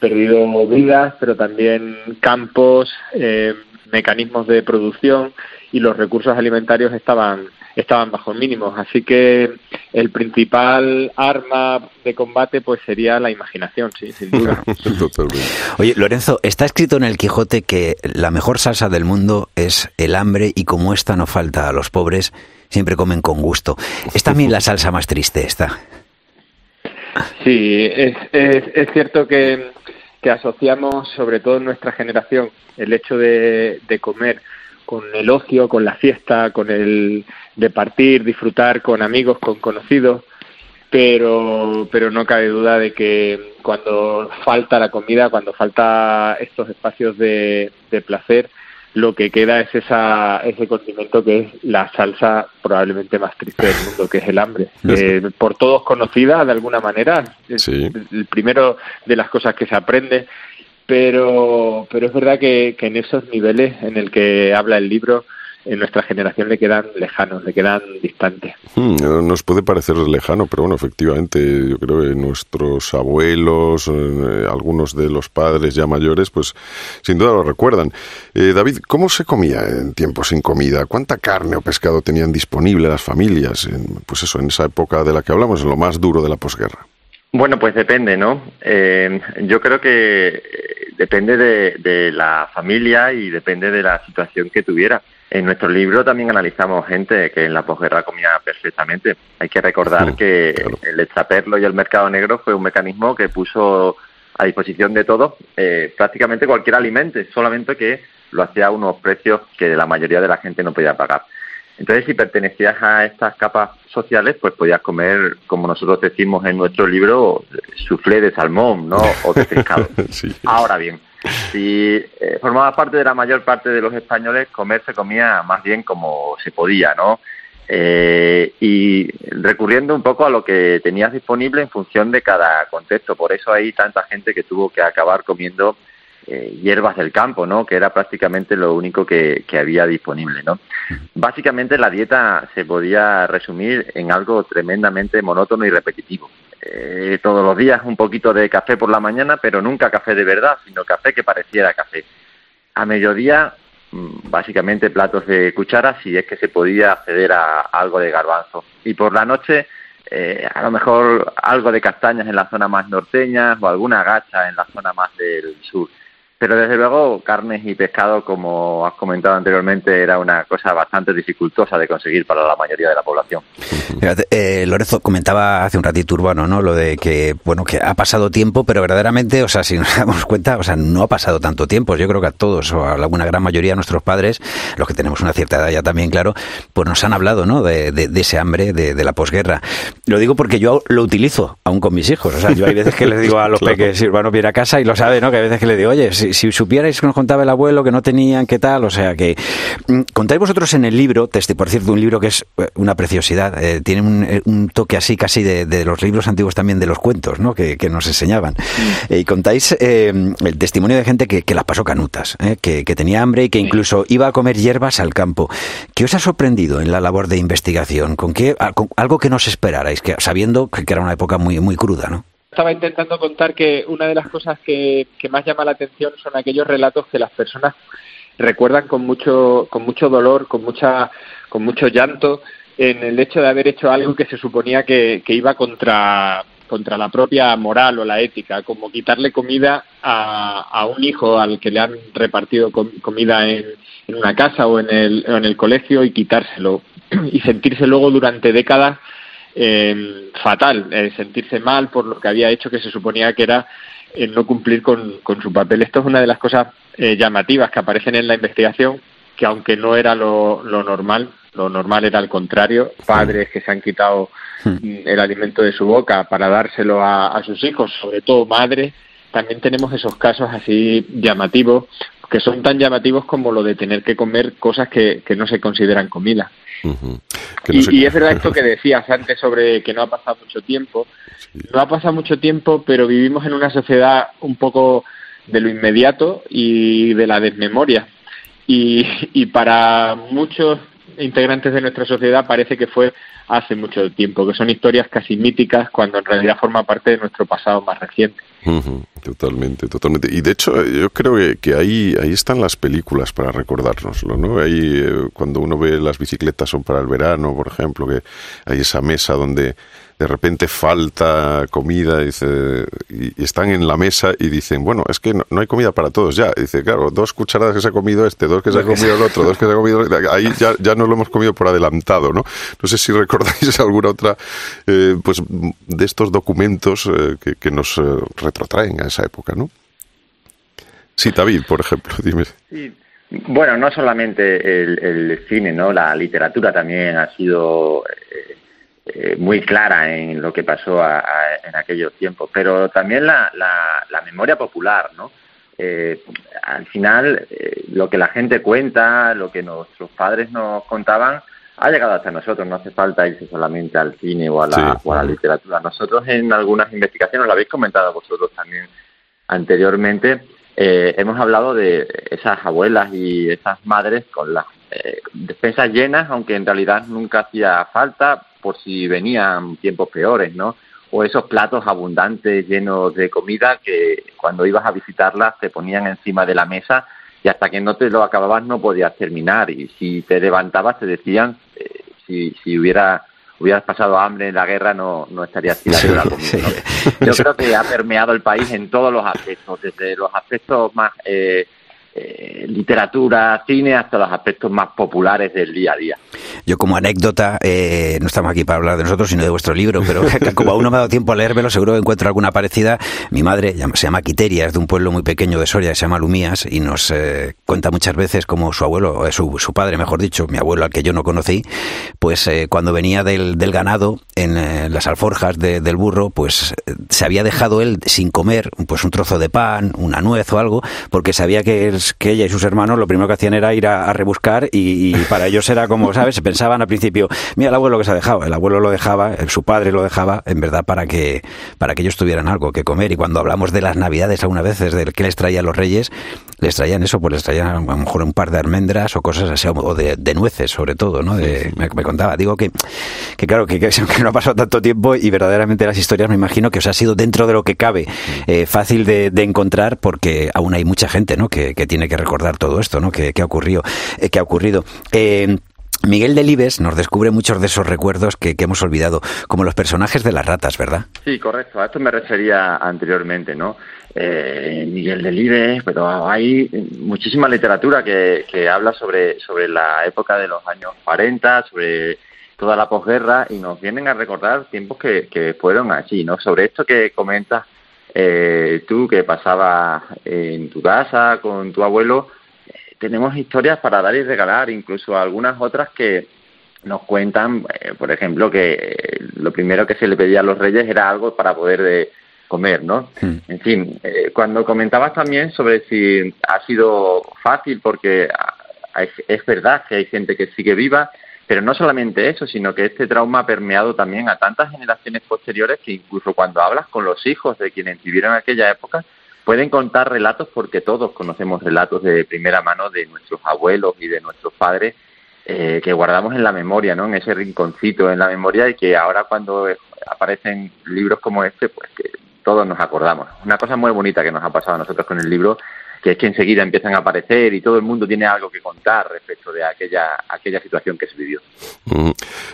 perdido vidas, pero también campos, eh, mecanismos de producción y los recursos alimentarios estaban estaban bajo mínimos. Así que el principal arma de combate pues sería la imaginación, sí, sin duda. [LAUGHS] Totalmente. Oye, Lorenzo, está escrito en el Quijote que la mejor salsa del mundo es el hambre y como esta no falta a los pobres, siempre comen con gusto. Es también la salsa más triste esta. Sí, es, es, cierto que, que asociamos, sobre todo en nuestra generación, el hecho de, de comer con el ocio, con la fiesta, con el de partir, disfrutar con amigos, con conocidos, pero, pero no cabe duda de que cuando falta la comida, cuando falta estos espacios de, de placer, lo que queda es esa, ese condimento que es la salsa probablemente más triste del mundo, que es el hambre. Eh, por todos conocida de alguna manera, es el primero de las cosas que se aprende, pero, pero es verdad que, que en esos niveles en el que habla el libro, en nuestra generación le quedan lejanos, le quedan distantes. Hmm, nos puede parecer lejano, pero bueno, efectivamente, yo creo que nuestros abuelos, eh, algunos de los padres ya mayores, pues sin duda lo recuerdan. Eh, David, ¿cómo se comía en tiempos sin comida? ¿Cuánta carne o pescado tenían disponible las familias? En, pues eso, en esa época de la que hablamos, en lo más duro de la posguerra. Bueno, pues depende, ¿no? Eh, yo creo que eh, depende de, de la familia y depende de la situación que tuviera. En nuestro libro también analizamos gente que en la posguerra comía perfectamente. Hay que recordar que claro. el extraperlo y el mercado negro fue un mecanismo que puso a disposición de todos eh, prácticamente cualquier alimento, solamente que lo hacía a unos precios que la mayoría de la gente no podía pagar. Entonces, si pertenecías a estas capas sociales, pues podías comer, como nosotros decimos en nuestro libro, soufflé de salmón, ¿no? O de pescado. [LAUGHS] Sí. Ahora bien, si eh, formabas parte de la mayor parte de los españoles, comer se comía más bien como se podía, ¿no? Eh, y recurriendo un poco a lo que tenías disponible en función de cada contexto. Por eso hay tanta gente que tuvo que acabar comiendo eh, hierbas del campo, ¿no? Que era prácticamente lo único que, que había disponible, ¿no? Básicamente la dieta se podía resumir en algo tremendamente monótono y repetitivo. Eh, todos los días un poquito de café por la mañana, pero nunca café de verdad, sino café que pareciera café. A mediodía, mm, básicamente platos de cuchara, si es que se podía acceder a algo de garbanzo. Y por la noche, eh, a lo mejor algo de castañas en la zona más norteña o alguna gacha en la zona más del sur. Pero desde luego, carnes y pescado, como has comentado anteriormente, era una cosa bastante dificultosa de conseguir para la mayoría de la población. Eh, Lorenzo comentaba hace un ratito Urbano, ¿no? Lo de que, bueno, que ha pasado tiempo, pero verdaderamente, o sea, si nos [LAUGHS] damos cuenta, o sea, no ha pasado tanto tiempo. Yo creo que a todos, o a alguna gran mayoría de nuestros padres, los que tenemos una cierta edad ya también, claro, pues nos han hablado, ¿no? De, de- de ese hambre de, de la posguerra. Lo digo porque yo lo utilizo aún con mis hijos. O sea, yo hay veces que les digo a los [LAUGHS] Claro. peques, si Urbano viene a casa y lo sabe, ¿no? Que hay veces que le digo, oye, si, si supierais que nos contaba el abuelo que no tenían, qué tal, o sea, que mm, contáis vosotros en el libro, por cierto, un libro que es eh, una preciosidad, eh, tiene un, eh, un toque así casi de, de los libros antiguos también de los cuentos, ¿no? Que, que nos enseñaban. Y contáis eh, el testimonio de gente que, que las pasó canutas, ¿eh? que, que tenía hambre y que incluso iba a comer hierbas al campo. ¿Qué os ha sorprendido en la labor de investigación? ¿Con qué, con algo que no os esperarais, que, sabiendo que era una época muy, muy cruda, ¿no? Estaba intentando contar que una de las cosas que, más llama la atención son aquellos relatos que las personas recuerdan con mucho, con mucho dolor, con mucha, con mucho llanto, en el hecho de haber hecho algo que se suponía que, iba contra, contra la propia moral o la ética, como quitarle comida a, un hijo al que le han repartido com- comida en, en una casa o en el, o en el colegio y quitárselo y sentirse luego durante décadas eh, fatal, eh, sentirse mal por lo que había hecho que se suponía que era el no cumplir con, con su papel. Esto es una de las cosas eh, llamativas que aparecen en la investigación, que aunque no era lo, lo normal, lo normal era al contrario, padres que se han quitado mm, el alimento de su boca para dárselo a, a sus hijos, sobre todo madres, también tenemos esos casos así llamativos, que son tan llamativos como lo de tener que comer cosas que, que no se consideran comida. Ujú. Que no Y, sé- y es verdad esto que [LAUGHS] decías antes sobre que no ha pasado mucho tiempo. No ha pasado mucho tiempo, pero vivimos en una sociedad un poco de lo inmediato y de la desmemoria. Y, y para muchos integrantes de nuestra sociedad parece que fue hace mucho tiempo, que son historias casi míticas cuando en realidad forma parte de nuestro pasado más reciente. Totalmente, totalmente. Y de hecho, yo creo que, que ahí, ahí están las películas para recordárnoslo, ¿no? Ahí, eh, cuando uno ve las bicicletas son para el verano, por ejemplo, que hay esa mesa donde de repente falta comida dice, y, están en la mesa y dicen, bueno, es que no, no hay comida para todos ya. Y dice, claro, dos cucharadas que se ha comido este, dos que se ha comido el otro, dos que se ha comido... Ahí ya, ya no lo hemos comido por adelantado, ¿no? No sé si recordáis [LAUGHS] alguna otra, eh, pues, de estos documentos eh, que, nos eh, retrotraen a esa época, ¿no? Sí, David, por ejemplo, [LAUGHS] dime. Bueno, no solamente el, cine, ¿no? La literatura también ha sido eh, muy clara en lo que pasó a- en aquellos tiempos, pero también la, la, la memoria popular, ¿no? Eh, al final, lo que la gente cuenta, lo que nuestros padres nos contaban, ha llegado hasta nosotros. No hace falta irse solamente al cine o a la, Sí. o a la literatura. Nosotros en algunas investigaciones, lo habéis comentado vosotros también anteriormente, eh, hemos hablado de esas abuelas y esas madres con las eh, despensas llenas, aunque en realidad nunca hacía falta por si venían tiempos peores, ¿no? O esos platos abundantes llenos de comida que cuando ibas a visitarlas te ponían encima de la mesa y hasta que no te lo acababas no podías terminar y si te levantabas te decían eh, si, si hubiera hubieras pasado hambre en la guerra no, no estarías tirando la comida. ¿no? yo creo que ha permeado el país en todos los aspectos, desde los aspectos más eh, eh, literatura, cine, hasta los aspectos más populares del día a día. Yo como anécdota, eh, no estamos aquí para hablar de nosotros, sino de vuestro libro, pero [LAUGHS] [LAUGHS] como aún no me ha dado tiempo a leérmelo, seguro que encuentro alguna parecida. Mi madre se llama Quiteria, es de un pueblo muy pequeño de Soria, que se llama Lumías, y nos eh, cuenta muchas veces como su abuelo, eh, su, su padre, mejor dicho, mi abuelo al que yo no conocí, pues cuando venía del, del ganado en las alforjas de- del burro, pues se había dejado él sin comer pues un trozo de pan, una nuez o algo, porque sabía que, es- que ella y sus hermanos lo primero que hacían era ir a, a rebuscar y, y para ellos era como, ¿sabes? Se pensaban al principio, mira el abuelo que se ha dejado, el abuelo lo dejaba, su padre lo dejaba, en verdad para que para que ellos tuvieran algo que comer y cuando hablamos de las navidades algunas veces de qué les traían los reyes, les traían eso, pues les traían a lo mejor un par de almendras o cosas así, o de, de nueces sobre todo, ¿no? De- me, me contaba, digo que, que claro, que, que [LAUGHS] no ha pasado tanto tiempo y verdaderamente las historias me imagino que os ha sido dentro de lo que cabe eh, fácil de, de encontrar porque aún hay mucha gente, ¿no? Que, que tiene que recordar todo esto, ¿no? Que, que ha ocurrido, eh, que ha ocurrido. Eh, Miguel Delibes nos descubre muchos de esos recuerdos que, que hemos olvidado, como los personajes de las ratas, ¿verdad? Sí, correcto. A esto me refería anteriormente, ¿no? Eh, Miguel Delibes, pero hay muchísima literatura que, que habla sobre, sobre la época de los años 40, sobre toda la posguerra y nos vienen a recordar tiempos que, que fueron así, ¿no? Sobre esto que comentas eh, tú, que pasabas en tu casa con tu abuelo, eh, tenemos historias para dar y regalar, incluso algunas otras que nos cuentan, eh, por ejemplo, que eh, lo primero que se le pedía a los reyes era algo para poder de comer, ¿no? En fin, eh, cuando comentabas también sobre si ha sido fácil, porque ah, es verdad que hay gente que sigue viva, pero no solamente eso, sino que este trauma ha permeado también a tantas generaciones posteriores que incluso cuando hablas con los hijos de quienes vivieron aquella época, pueden contar relatos porque todos conocemos relatos de primera mano de nuestros abuelos y de nuestros padres eh, que guardamos en la memoria, ¿no? En ese rinconcito en la memoria y que ahora cuando aparecen libros como este, pues que todos nos acordamos. Una cosa muy bonita que nos ha pasado a nosotros con el libro, que es que enseguida empiezan a aparecer y todo el mundo tiene algo que contar respecto de aquella aquella situación que se vivió. Mm.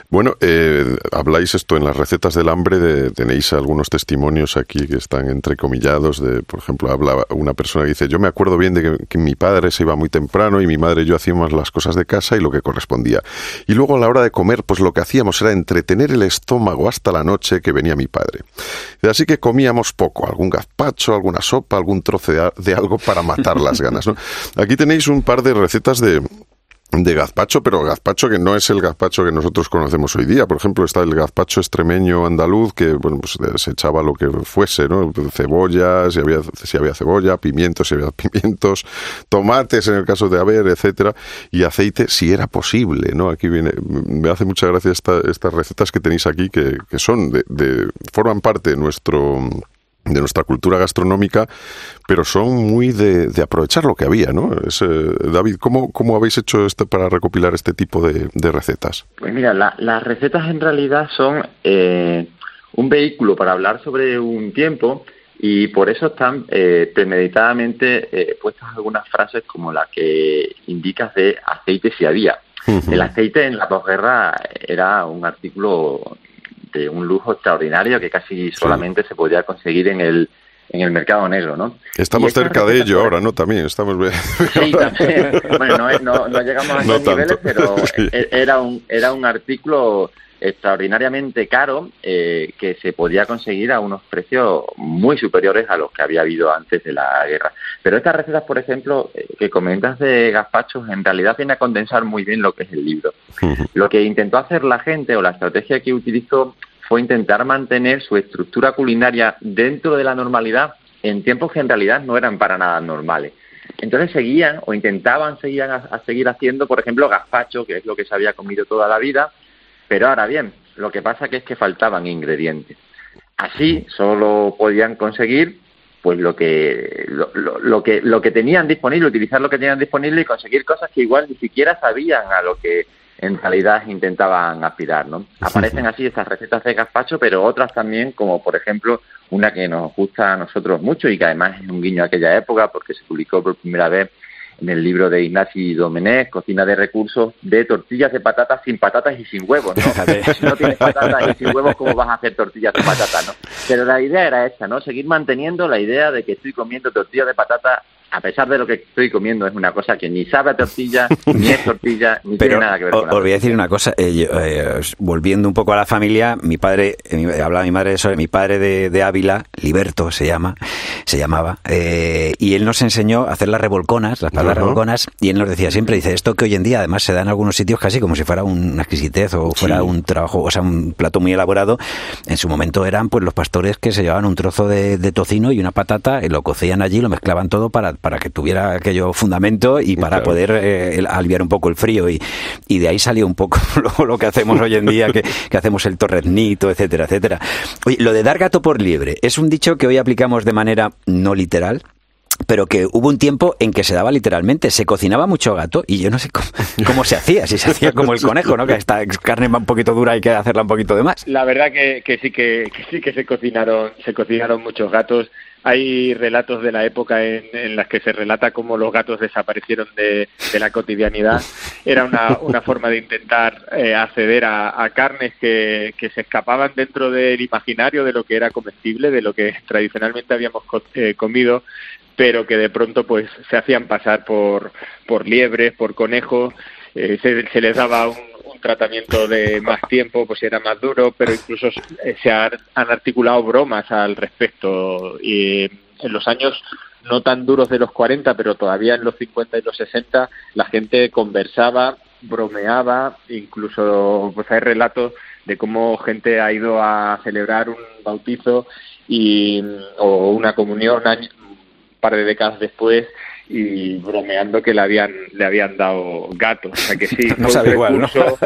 Bueno, eh, habláis esto en las recetas del hambre, tenéis algunos testimonios aquí que están entrecomillados, de, por ejemplo, habla una persona que dice, yo me acuerdo bien de que, que mi padre se iba muy temprano y mi madre y yo hacíamos las cosas de casa y lo que correspondía. Y luego a la hora de comer, pues lo que hacíamos era entretener el estómago hasta la noche que venía mi padre. Así que comíamos poco, algún gazpacho, alguna sopa, algún trozo de, de algo para matar las ganas. ¿no? Aquí tenéis un par de recetas de, de gazpacho, pero gazpacho que no es el gazpacho que nosotros conocemos hoy día. Por ejemplo, está el gazpacho extremeño andaluz, que bueno, pues se echaba lo que fuese, ¿no? Cebollas, si había, si había cebolla, pimientos, si había [LAUGHS] pimientos, tomates en el caso de haber, etcétera, y aceite si era posible, ¿no? Aquí viene, me hace mucha gracia esta- estas recetas que tenéis aquí, que, que son de, de- forman parte de nuestro de nuestra cultura gastronómica, pero son muy de, de aprovechar lo que había, ¿no? Es, eh, David, ¿cómo, ¿cómo habéis hecho este para recopilar este tipo de, de recetas? Pues mira, la- las recetas en realidad son eh, un vehículo para hablar sobre un tiempo y por eso están eh, premeditadamente eh, puestas algunas frases como la que indicas de aceite si había. El aceite en la posguerra era un artículo de un lujo extraordinario que casi solamente se podía conseguir en el en el mercado negro, ¿no? Estamos cerca de ello ahora, ¿no? También estamos... Sí, [LAUGHS] también. Bueno, no, no, no llegamos a No esos niveles, pero [LAUGHS] sí. e- era un, era un artículo extraordinariamente caro eh, que se podía conseguir a unos precios muy superiores a los que había habido antes de la guerra. Pero estas recetas, por ejemplo, eh, que comentas de gazpachos, en realidad viene a condensar muy bien lo que es el libro. Lo que intentó hacer la gente o la estrategia que utilizó fue intentar mantener su estructura culinaria dentro de la normalidad en tiempos que en realidad no eran para nada normales. Entonces seguían o intentaban a, a seguir haciendo, por ejemplo, gazpacho, que es lo que se había comido toda la vida, pero ahora bien, lo que pasa que es que faltaban ingredientes. Así solo podían conseguir pues lo que lo, lo- lo que lo que tenían disponible, utilizar lo que tenían disponible y conseguir cosas que igual ni siquiera sabían a lo que en realidad intentaban aspirar, ¿no? Aparecen así estas recetas de gazpacho, pero otras también, como por ejemplo una que nos gusta a nosotros mucho y que además es un guiño a aquella época porque se publicó por primera vez en el libro de Ignasi Domenech, Cocina de Recursos, de tortillas de patatas sin patatas y sin huevos, ¿no? [LAUGHS] Si no tienes patatas y sin huevos, ¿cómo vas a hacer tortillas de patata, no? Pero la idea era esta, ¿no? Seguir manteniendo la idea de que estoy comiendo tortillas de patata a pesar de lo que estoy comiendo, es una cosa que ni sabe a tortilla, [LAUGHS] ni es tortilla, ni Pero tiene nada que ver o- con la os voy a decir una cosa, eh, yo, eh, volviendo un poco a la familia, mi padre, eh, hablaba mi madre de eso, mi padre de, de Ávila, Liberto se llama, se llamaba, eh, y él nos enseñó a hacer las revolconas, las Ajá. revolconas, y él nos decía siempre, dice, esto que hoy en día además se da en algunos sitios casi como si fuera una exquisitez o fuera Sí. un trabajo, o sea, un plato muy elaborado, en su momento eran pues los pastores que se llevaban un trozo de, de tocino y una patata, y lo cocían allí, lo mezclaban todo para, para que tuviera aquello fundamento y para Claro. poder eh, aliviar un poco el frío y, y de ahí salió un poco [LAUGHS] lo, lo que hacemos hoy en día, que, que hacemos el torreznito, etcétera, etcétera. Oye, lo de dar gato por liebre es un dicho que hoy aplicamos de manera no literal, pero que hubo un tiempo en que se daba literalmente, se cocinaba mucho gato y yo no sé cómo, [LAUGHS] cómo se hacía, si se hacía como el conejo, ¿no? Que esta carne va un poquito dura y hay que hacerla un poquito de más. La verdad que, que sí que, que sí que se cocinaron se cocinaron muchos gatos. Hay relatos de la época en, en las que se relata cómo los gatos desaparecieron de, la cotidianidad. Era una, una forma de intentar eh, acceder a, carnes que, se escapaban dentro del imaginario de lo que era comestible, de lo que tradicionalmente habíamos co- eh, comido, pero que de pronto pues se hacían pasar por, por liebres, por conejos, eh, se, les daba un tratamiento de más tiempo, pues era más duro, pero incluso eh, se han, han articulado bromas al respecto. Y en los años no tan duros de los 40, pero todavía en los 50 y los 60, la gente conversaba, bromeaba, incluso pues hay relatos de cómo gente ha ido a celebrar un bautizo y o una comunión un par de décadas después y bromeando que le habían le habían dado gato o sea que sí [LAUGHS] No un sabe igual, ¿no? recurso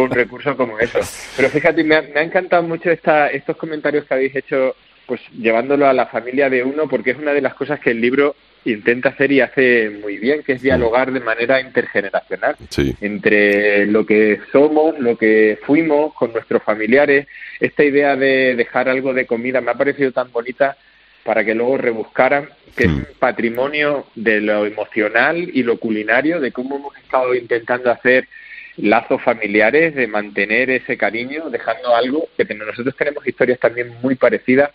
un recurso como eso pero fíjate me ha, me ha encantado mucho esta, estos comentarios que habéis hecho pues llevándolo a la familia de uno porque es una de las cosas que el libro intenta hacer y hace muy bien que es dialogar de manera intergeneracional Sí. entre lo que somos, lo que fuimos con nuestros familiares. Esta idea de dejar algo de comida me ha parecido tan bonita para que luego rebuscaran que es Mm. un patrimonio de lo emocional y lo culinario, de cómo hemos estado intentando hacer lazos familiares, de mantener ese cariño, dejando algo que nosotros tenemos historias también muy parecidas.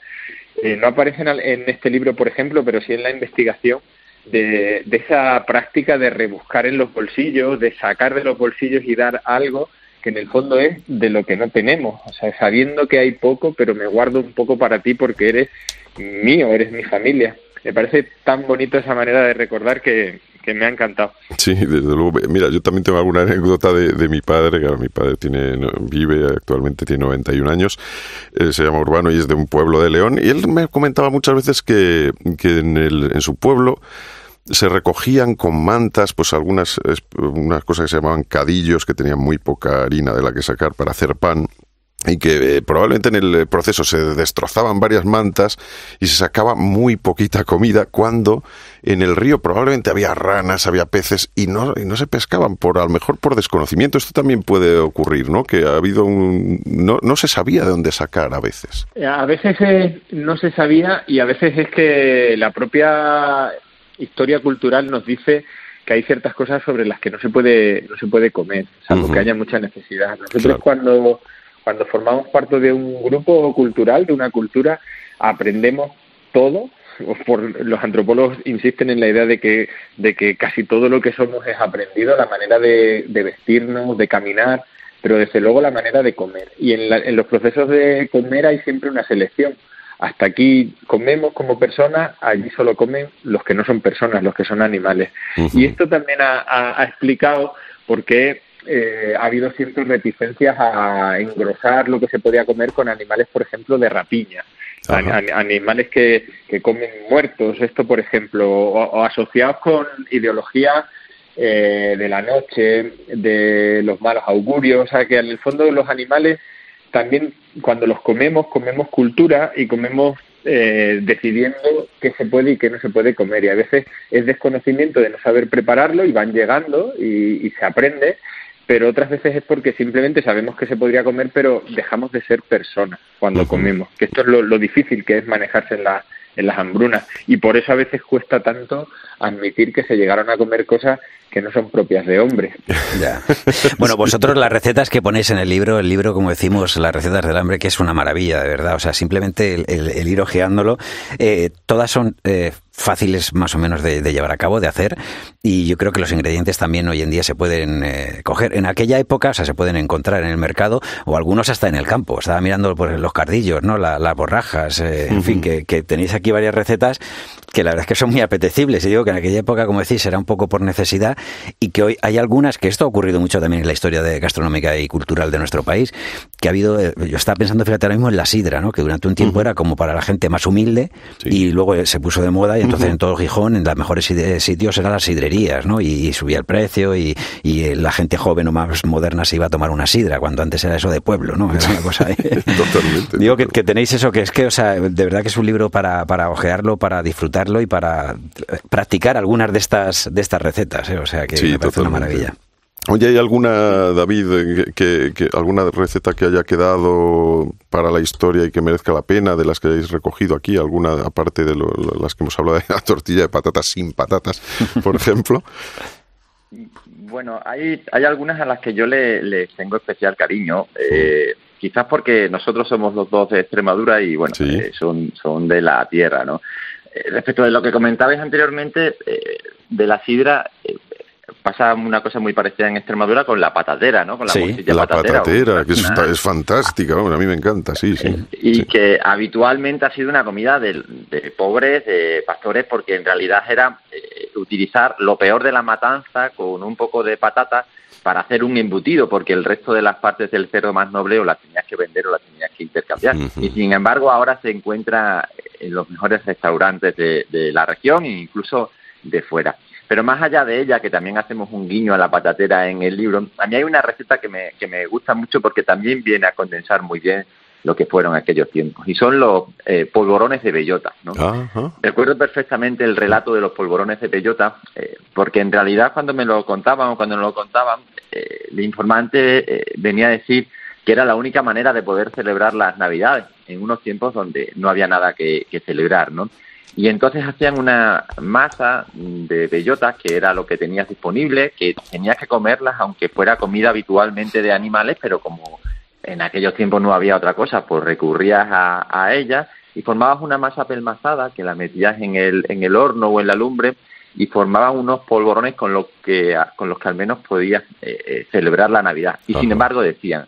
Eh, no aparecen en este libro, por ejemplo, pero sí en la investigación, de, de esa práctica de rebuscar en los bolsillos, de sacar de los bolsillos y dar algo que en el fondo es de lo que no tenemos, o sea, sabiendo que hay poco, pero me guardo un poco para ti porque eres mío, eres mi familia. Me parece tan bonito esa manera de recordar que, que me ha encantado. Sí, desde luego. Mira, yo también tengo alguna anécdota de, de mi padre, que mi padre tiene, vive actualmente, tiene 91 años, se llama Urbano y es de un pueblo de León, y él me comentaba muchas veces que, que en, el, en su pueblo se recogían con mantas, pues algunas unas cosas que se llamaban cadillos, que tenían muy poca harina de la que sacar para hacer pan, y que eh, probablemente en el eh, proceso se destrozaban varias mantas y se sacaba muy poquita comida cuando en el río probablemente había ranas, había peces y no, y no se pescaban por a lo mejor por desconocimiento. Esto también puede ocurrir, ¿no? Que ha habido un no, no se sabía de dónde sacar a veces. A veces eh, no se sabía y a veces es que la propia historia cultural nos dice que hay ciertas cosas sobre las que no se puede no se puede comer, salvo que haya mucha necesidad. Nosotros Claro. cuando cuando formamos parte de un grupo cultural, de una cultura, aprendemos todo. Por, los antropólogos insisten en la idea de que de que casi todo lo que somos es aprendido, la manera de, de vestirnos, de caminar, pero desde luego la manera de comer. Y en, la- en los procesos de comer hay siempre una selección. Hasta aquí comemos como personas, allí solo comen los que no son personas, los que son animales. Y esto también ha, ha- ha explicado por qué eh, ha habido ciertas reticencias a engrosar lo que se podía comer con animales, por ejemplo, de rapiña. Ajá. Animales que, que comen muertos, esto por ejemplo, o, o asociados con ideologías eh, de la noche, de los malos augurios, o sea que en el fondo los animales también cuando los comemos, comemos cultura y comemos eh, decidiendo qué se puede y qué no se puede comer. Y a veces es desconocimiento de no saber prepararlo y van llegando y, y se aprende, pero otras veces es porque simplemente sabemos que se podría comer, pero dejamos de ser personas cuando comemos. Que esto es lo, lo difícil que es manejarse en la, en las hambrunas. Y por eso a veces cuesta tanto admitir que se llegaron a comer cosas que no son propias de hombres. [LAUGHS] Ya. Bueno, vosotros las recetas que ponéis en el libro, el libro, como decimos, las recetas del hambre, que es una maravilla, de verdad. O sea, simplemente el, el- el ir ojeándolo, eh, todas son eh, fáciles más o menos de, de llevar a cabo, de hacer, y yo creo que los ingredientes también hoy en día se pueden eh, coger. En aquella época, o sea, se pueden encontrar en el mercado o algunos hasta en el campo. Estaba mirando por los cardillos, ¿no? La- las borrajas, eh, en fin, que, que tenéis aquí varias recetas que la verdad es que son muy apetecibles. Y digo que en aquella época, como decís, era un poco por necesidad y que hoy hay algunas, que esto ha ocurrido mucho también en la historia de gastronómica y cultural de nuestro país, que ha habido, eh, yo estaba pensando, fíjate, ahora mismo en la sidra, ¿no? que durante un tiempo era como para la gente más humilde y luego eh, se puso de moda y entonces en todo Gijón, en los mejores sid- sitios eran las sidrerías, ¿no? Y, y subía el precio y, y, eh, la gente joven o más moderna se iba a tomar una sidra, cuando antes era eso de pueblo, ¿no? Era una cosa... [LAUGHS] Totalmente. Digo que, que tenéis eso, que es que, o sea, de verdad que es un libro para, para ojearlo, para y para eh, practicar algunas de estas, de estas recetas, ¿eh? o sea, que Sí, me parece una maravilla. Oye, ¿hay alguna, David, eh, que, que- alguna receta que haya quedado para la historia y que merezca la pena de las que hayáis recogido aquí? ¿Alguna, aparte de lo- las que hemos hablado de [LAUGHS] la tortilla de patatas sin patatas, por [LAUGHS] ejemplo? Bueno, hay, hay algunas a las que yo le, le tengo especial cariño, eh, quizás porque nosotros somos los dos de Extremadura y bueno, eh, son, son de la tierra, ¿no? Respecto de lo que comentabais anteriormente, eh, de la sidra, eh, pasa una cosa muy parecida en Extremadura con la patatera, ¿no? Con la morcilla la patatera. patatera, que es, fantástica, a mí me encanta, sí, sí. y que habitualmente ha sido una comida de, de pobres, de pastores, porque en realidad era eh, utilizar lo peor de la matanza con un poco de patata para hacer un embutido, porque el resto de las partes del cerdo más noble o las tenías que vender o las tenías que intercambiar. Y sin embargo ahora se encuentra en los mejores restaurantes de, de la región e incluso de fuera. Pero más allá de ella, que también hacemos un guiño a la patatera en el libro, a mí hay una receta que me, que me gusta mucho porque también viene a condensar muy bien lo que fueron aquellos tiempos. Y son los eh, polvorones de bellota. ¿no? Ajá. Recuerdo perfectamente el relato de los polvorones de bellota, eh, porque en realidad cuando me lo contaban o cuando nos lo contaban, eh, el informante eh, venía a decir que era la única manera de poder celebrar las Navidades en unos tiempos donde no había nada que, que celebrar, ¿no? Y entonces hacían una masa de bellotas, que era lo que tenías disponible, que tenías que comerlas aunque fuera comida habitualmente de animales, pero como en aquellos tiempos no había otra cosa, pues recurrías a, a ellas y formabas una masa pelmazada que la metías en el, en el horno o en la lumbre y formaban unos polvorones con los que, con los que al menos podías eh, eh, celebrar la Navidad. Y sin embargo decían,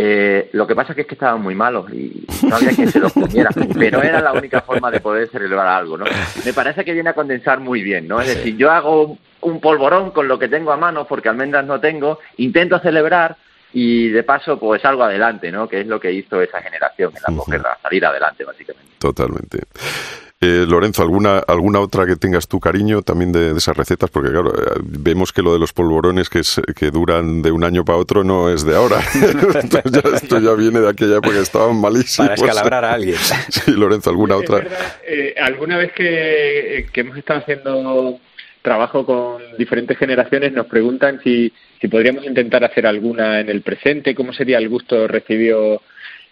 eh, lo que pasa es que, es que estaban muy malos y no había quien se los comiera, [LAUGHS] pero era la única forma de poder celebrar algo, ¿no? Me parece que viene a condensar muy bien, ¿no? Es decir, yo hago un polvorón con lo que tengo a mano, porque almendras no tengo, intento celebrar y de paso pues salgo adelante, ¿no? Que es lo que hizo esa generación en la posguerra, salir adelante básicamente. Totalmente. Eh, Lorenzo, ¿alguna, ¿alguna otra que tengas tu cariño también de, de esas recetas? Porque claro, eh, vemos que lo de los polvorones que, es- que duran de un año para otro no es de ahora. [LAUGHS] esto, ya, esto ya viene de aquella época que estaban malísimos. Para escalabrar a alguien. [LAUGHS] Sí, Lorenzo, ¿alguna otra? verdad, eh, alguna vez que, que hemos estado haciendo trabajo con diferentes generaciones nos preguntan si, si podríamos intentar hacer alguna en el presente, cómo sería el gusto recibido.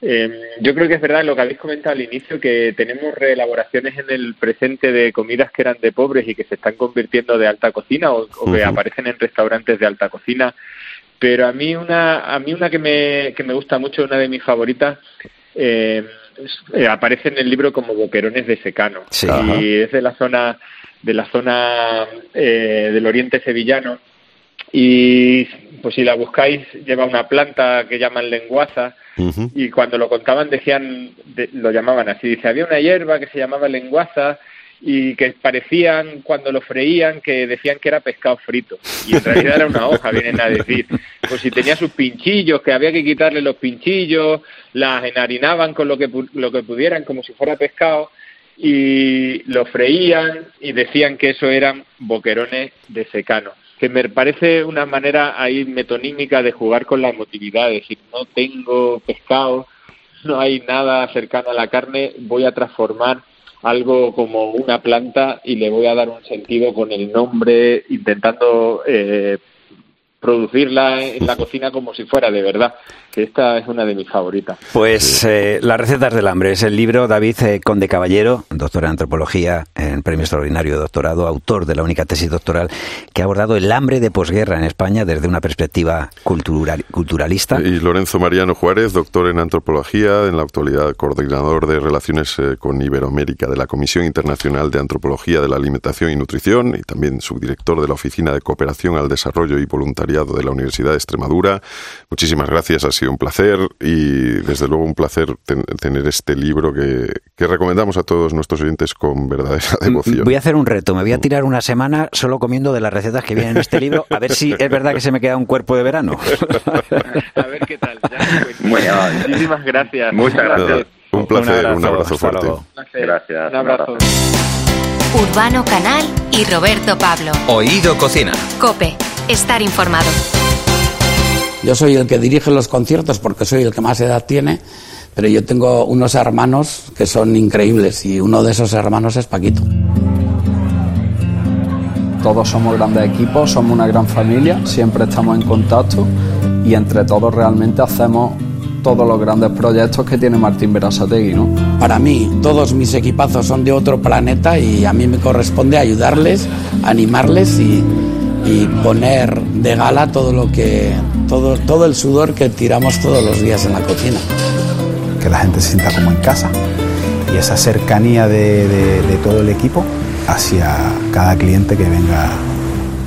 Eh, yo creo que es verdad lo que habéis comentado al inicio, que tenemos reelaboraciones en el presente de comidas que eran de pobres y que se están convirtiendo de alta cocina o, o que aparecen en restaurantes de alta cocina. Pero a mí una, a mí una que me, que me gusta mucho, una de mis favoritas, eh, es- eh, aparece en el libro como boquerones de secano Sí. y Ajá. es de la zona de la zona eh, del oriente sevillano y pues si la buscáis lleva una planta que llaman lenguaza y cuando lo contaban decían de- lo llamaban así dice había una hierba que se llamaba lenguaza y que parecían cuando lo freían que decían que era pescado frito y en realidad era una hoja vienen a decir. Pues si tenía sus pinchillos que había que quitarle los pinchillos las enharinaban con lo que lo que pudieran como si fuera pescado y lo freían y decían que eso eran boquerones de secano que me parece una manera ahí metonímica de jugar con la emotividad, es decir, no tengo pescado, no hay nada cercano a la carne, voy a transformar algo como una planta y le voy a dar un sentido con el nombre, intentando eh, producirla en la cocina como si fuera de verdad. Que esta es una de mis favoritas. Pues eh, Las recetas del hambre es el libro David eh, Conde Caballero, doctor en antropología, en premio extraordinario de doctorado, autor de la única tesis doctoral que ha abordado el hambre de posguerra en España desde una perspectiva cultural, culturalista. Y Lorenzo Mariano Juárez, doctor en antropología, en la actualidad coordinador de relaciones eh, con Iberoamérica de la Comisión Internacional de Antropología de la Alimentación y Nutrición y también subdirector de la Oficina de Cooperación al Desarrollo y Voluntariado de la Universidad de Extremadura. Muchísimas gracias, ha sido un placer y desde luego un placer ten- tener este libro que, que recomendamos a todos nuestros oyentes con verdadera devoción. Voy a hacer un reto, me voy a tirar una semana solo comiendo de las recetas que vienen en este libro, a ver si es verdad que se me queda un cuerpo de verano. [LAUGHS] A ver qué tal. Ya Muchísimas gracias. Muchas gracias. Un placer, un abrazo, fuerte. Gracias. Un abrazo. Urbano Canal y Roberto Pablo. Oído Cocina. Cope, estar informado. Yo soy el que dirige los conciertos porque soy el que más edad tiene, pero yo tengo unos hermanos que son increíbles y uno de esos hermanos es Paquito. Todos somos grandes equipos, somos una gran familia, siempre estamos en contacto y entre todos realmente hacemos todos los grandes proyectos que tiene Martín Berasategui, ¿no? Para mí, todos mis equipazos son de otro planeta y a mí me corresponde ayudarles, animarles y, y poner de gala todo lo que todo, todo el sudor que tiramos todos los días en la cocina. que la gente se sienta como en casa y esa cercanía de, de- de todo el equipo hacia cada cliente que venga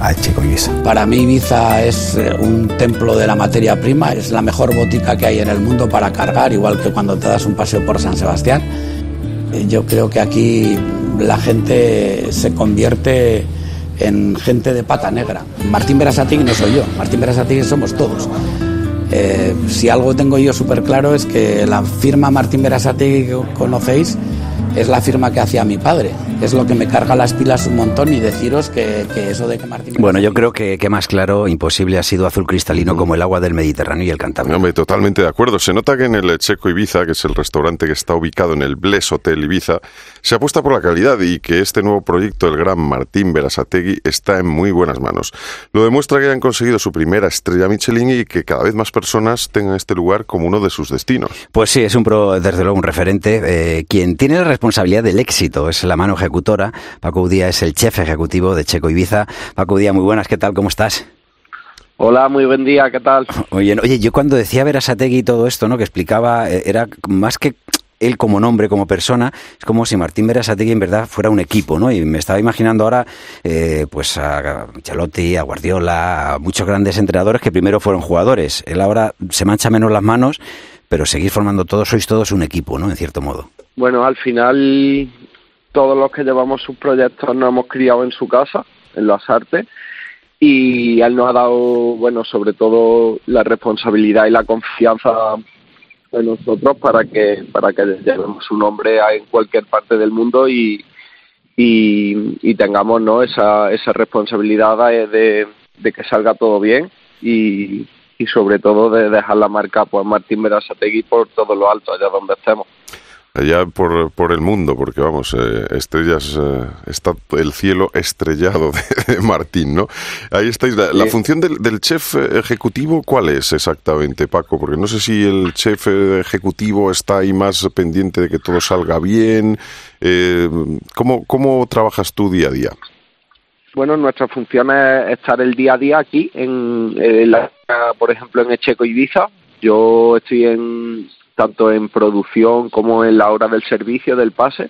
a Chico Ibiza. Para mí Ibiza es eh, un templo de la materia prima, es la mejor botica que hay en el mundo para cargar, igual que cuando te das un paseo por San Sebastián. Eh, Yo creo que aquí la gente se convierte en gente de pata negra. Martín Berasategui no soy yo, Martín Berasategui somos todos. Eh, si algo tengo yo súper claro es que la firma Martín Berasategui que conocéis es la firma que hacía mi padre. Es lo que me carga las pilas un montón y deciros que, que eso de que Martín Bueno, yo creo que, que más claro, imposible ha sido azul cristalino como el agua del Mediterráneo y el Cantábrico. Hombre, totalmente de acuerdo. Se nota que en el Checo Ibiza, que es el restaurante que está ubicado en el Bless Hotel Ibiza, se apuesta por la calidad y que este nuevo proyecto del gran Martín Berasategui está en muy buenas manos. Lo demuestra que hayan conseguido su primera estrella Michelin y que cada vez más personas tengan este lugar como uno de sus destinos. Pues sí, es un pro, desde luego un referente. Eh, quien tiene la responsabilidad del éxito es la mano ejecutora. Paco Udía es el chef ejecutivo de Checo Ibiza. Paco Udía, muy buenas, ¿qué tal? ¿Cómo estás? Hola, muy buen día, ¿qué tal? Oye, oye, yo cuando decía Berasategui y todo esto, ¿no? Que explicaba, eh, era más que él como nombre, como persona, es como si Martín Berasategui en verdad fuera un equipo, ¿no? Y me estaba imaginando ahora, eh, pues a Ancelotti, a Guardiola, a muchos grandes entrenadores que primero fueron jugadores. Él ahora se mancha menos las manos, pero seguís formando todos, sois todos un equipo, ¿no? En cierto modo. Bueno, al final todos los que llevamos sus proyectos nos hemos criado en su casa, en las artes, y él nos ha dado, bueno, sobre todo la responsabilidad y la confianza en nosotros para que para que llevemos su nombre en cualquier parte del mundo y y, tengamos no esa esa responsabilidad de, de, de que salga todo bien y, y sobre todo de dejar la marca pues Martín Berasategui por todo lo alto allá donde estemos Allá por, por el mundo, porque vamos, eh, estrellas, eh, está el cielo estrellado de, de Martín, ¿no? Ahí estáis. La, la función del, del chef ejecutivo, ¿cuál es exactamente, Paco? Porque no sé si el chef ejecutivo está ahí más pendiente de que todo salga bien. Eh, ¿cómo, ¿Cómo trabajas tú día a día? Bueno, nuestra función es estar el día a día aquí, en, en la- por ejemplo, en Echeco Ibiza. Yo estoy en tanto en producción como en la hora del servicio, del pase,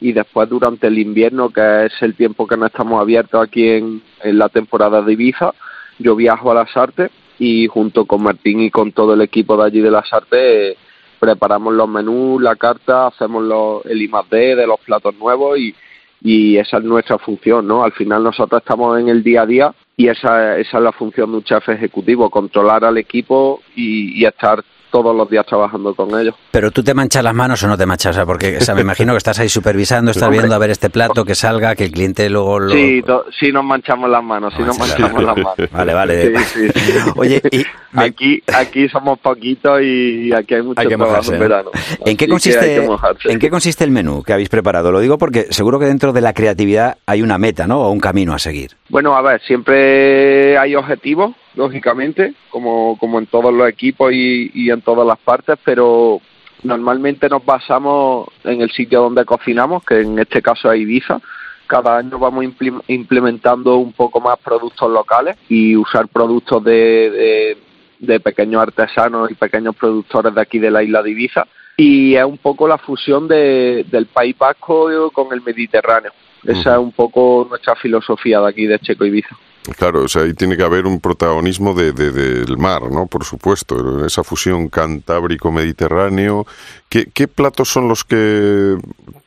y después durante el invierno, que es el tiempo que no estamos abiertos aquí en, en la temporada de Ibiza, yo viajo a las artes y junto con Martín y con todo el equipo de allí de las artes eh, preparamos los menús, la carta, hacemos los, el I más D de los platos nuevos y, y esa es nuestra función, ¿no? Al final nosotros estamos en el día a día y esa, esa es la función de un chef ejecutivo, controlar al equipo y, y estar todos los días trabajando con ellos. Pero tú te manchas las manos o no te manchas, o sea, porque o sea, me imagino que estás ahí supervisando, estás Hombre. viendo a ver este plato que salga, que el cliente luego lo... Sí, sí nos manchamos las manos, sí nos manchamos las manos. Vale, vale. Sí, sí, sí. [LAUGHS] Oye, y aquí, aquí somos poquitos y aquí hay mucho hay que trabajo en ¿no? verano. ¿En qué consiste en qué consiste el menú que habéis preparado? Lo digo porque seguro que dentro de la creatividad hay una meta, ¿no? O un camino a seguir. Bueno, a ver, siempre hay objetivos lógicamente, como, como en todos los equipos y, y en todas las partes, pero normalmente nos basamos en el sitio donde cocinamos, que en este caso es Ibiza. Cada año vamos implementando un poco más productos locales y usar productos de, de, de pequeños artesanos y pequeños productores de aquí de la isla de Ibiza. Y es un poco la fusión de, del País Vasco con el Mediterráneo. Esa es un poco nuestra filosofía de aquí de Checo Ibiza. Claro, o sea, ahí tiene que haber un protagonismo de, de- del mar, ¿no? Por supuesto, esa fusión cantábrico-mediterráneo. ¿Qué, qué platos son los que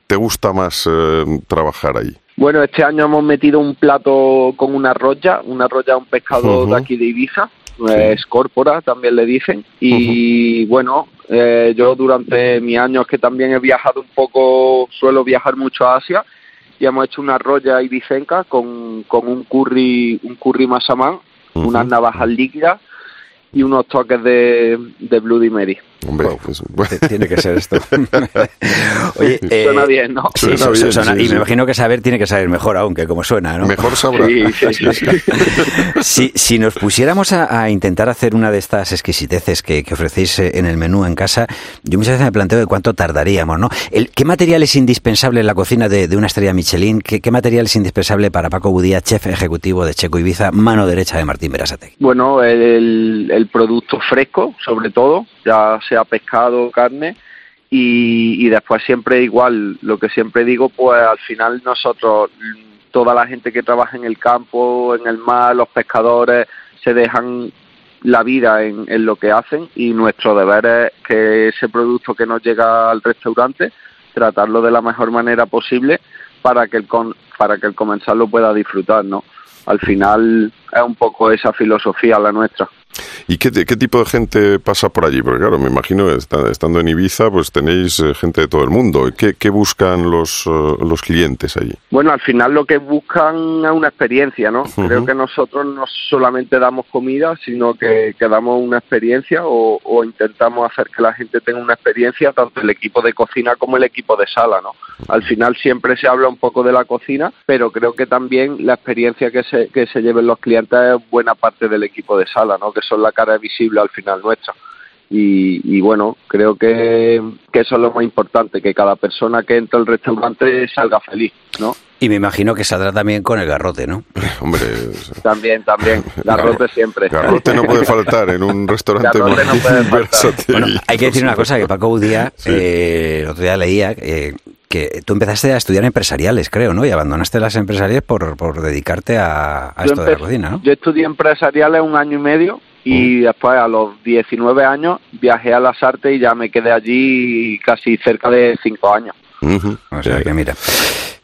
te gusta más eh, trabajar ahí? Bueno, este año hemos metido un plato con una roya, una roya un pescado de aquí de Ibiza, eh, es córpora también le dicen, y bueno, eh, yo durante mis años que también he viajado un poco, suelo viajar mucho a Asia, y hemos hecho una roya ibicenca con, con un curry, un curry masamán, unas navajas líquidas y unos toques de, de Bloody Mary. Hombre, pues, tiene que ser esto. [LAUGHS] Oye, eh, Suena bien, ¿no? Sí, Suena bien, suena- sí, y sí. me imagino que saber tiene que saber mejor aún que como suena, ¿no? Mejor sabrá. Sí, sí, [LAUGHS] sí, sí. Si, si nos pusiéramos a, a intentar hacer una de estas exquisiteces que, que ofrecéis eh, en el menú en casa, yo muchas veces me planteo de cuánto tardaríamos, ¿no? El, ¿Qué material es indispensable en la cocina de, de una estrella Michelin? ¿Qué, qué material es indispensable para Paco Budía, chef ejecutivo de Checo Ibiza, mano derecha de Martín Berasategui? Bueno, el, el producto fresco, sobre todo, ya sea pescado, carne, y, y después siempre igual, lo que siempre digo, pues al final nosotros, toda la gente que trabaja en el campo, en el mar, los pescadores, se dejan la vida en, en lo que hacen y nuestro deber es que ese producto que nos llega al restaurante, tratarlo de la mejor manera posible para que el, con, para que el comensal lo pueda disfrutar, ¿no? Al final es un poco esa filosofía la nuestra. ¿Y qué, qué tipo de gente pasa por allí? Porque claro, me imagino estando en Ibiza, pues tenéis eh, gente de todo el mundo. ¿Qué, qué buscan los, eh, los clientes allí? Bueno, al final lo que buscan es una experiencia, ¿no? Creo que nosotros no solamente damos comida, sino que, que damos una experiencia o, o intentamos hacer que la gente tenga una experiencia, tanto el equipo de cocina como el equipo de sala, ¿no? Al final siempre se habla un poco de la cocina, pero creo que también la experiencia que se, que se lleven los clientes es buena parte del equipo de sala, ¿no? Que son la cara visible al final nuestra. Y, y bueno, creo que, que eso es lo más importante, que cada persona que entra al restaurante salga feliz, ¿no? Y me imagino que saldrá también con el garrote, ¿no? [LAUGHS] Hombre, También, también. [LAUGHS] Garrote siempre. garrote no puede [LAUGHS] faltar en un restaurante Garrote no puede faltar. versátil. Bueno, hay que decir una cosa, que Paco Budía, eh, el otro día leía eh, que tú empezaste a estudiar empresariales, creo, ¿no? Y abandonaste las empresariales por, por dedicarte a, a esto de la cocina, ¿no? Yo estudié empresariales un año y medio y después a los 19 años viajé a las artes y ya me quedé allí casi cerca de 5 años. Ujú. O sea que mira.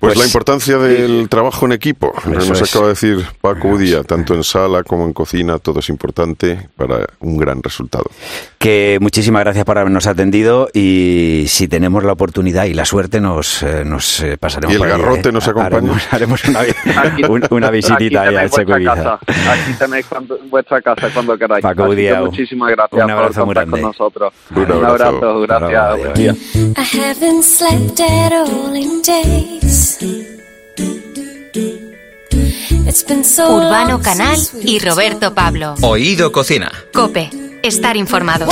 Pues, la importancia del trabajo en equipo. Nos es. acaba de decir Paco Udía, tanto en sala como en cocina, todo es importante para un gran resultado. Que muchísimas gracias por habernos atendido y si tenemos la oportunidad y la suerte nos, eh, nos eh, pasaremos ¿Y el allí, garrote ¿eh? nos acompaña? Haremos, haremos una, [LAUGHS] Aquí- un- una visitita aquí tenéis Checo vuestra casa. Aquí tenéis cuando- vuestra casa cuando queráis. Paco Udiao, muchísimas gracias un abrazo por muy contar con grande. nosotros. Un Un abrazo. abrazo, gracias. Bravo. I haven't slept at all in days. Urbano Canal y Roberto Pablo. Oído Cocina. Cope, estar informado.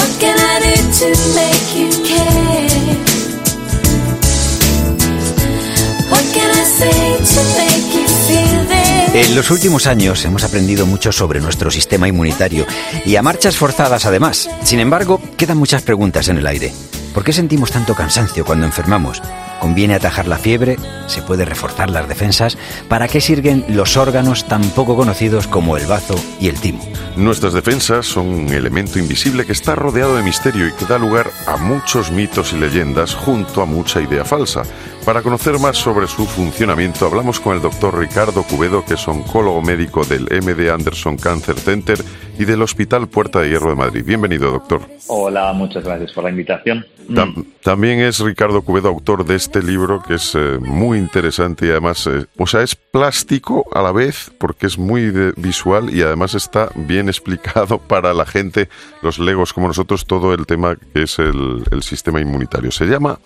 En los últimos años hemos aprendido mucho sobre nuestro sistema inmunitario y a marchas forzadas además. Sin embargo, quedan muchas preguntas en el aire. ¿Por qué sentimos tanto cansancio cuando enfermamos? ¿Conviene atajar la fiebre? ¿Se puede reforzar las defensas? ¿Para qué sirven los órganos tan poco conocidos como el bazo y el timo? Nuestras defensas son un elemento invisible que está rodeado de misterio y que da lugar a muchos mitos y leyendas junto a mucha idea falsa. Para conocer más sobre su funcionamiento hablamos con el doctor Ricardo Cubedo, que es oncólogo médico del MD Anderson Cancer Center y del Hospital Puerta de Hierro de Madrid. Bienvenido, doctor. Hola, muchas gracias por la invitación. Tam- también es Ricardo Cubedo autor de este libro que es eh, muy interesante y además, eh, o sea, es plástico a la vez porque es muy de- visual y además está bien [LAUGHS] explicado para la gente, los legos como nosotros, todo el tema que es el, el sistema inmunitario. Se llama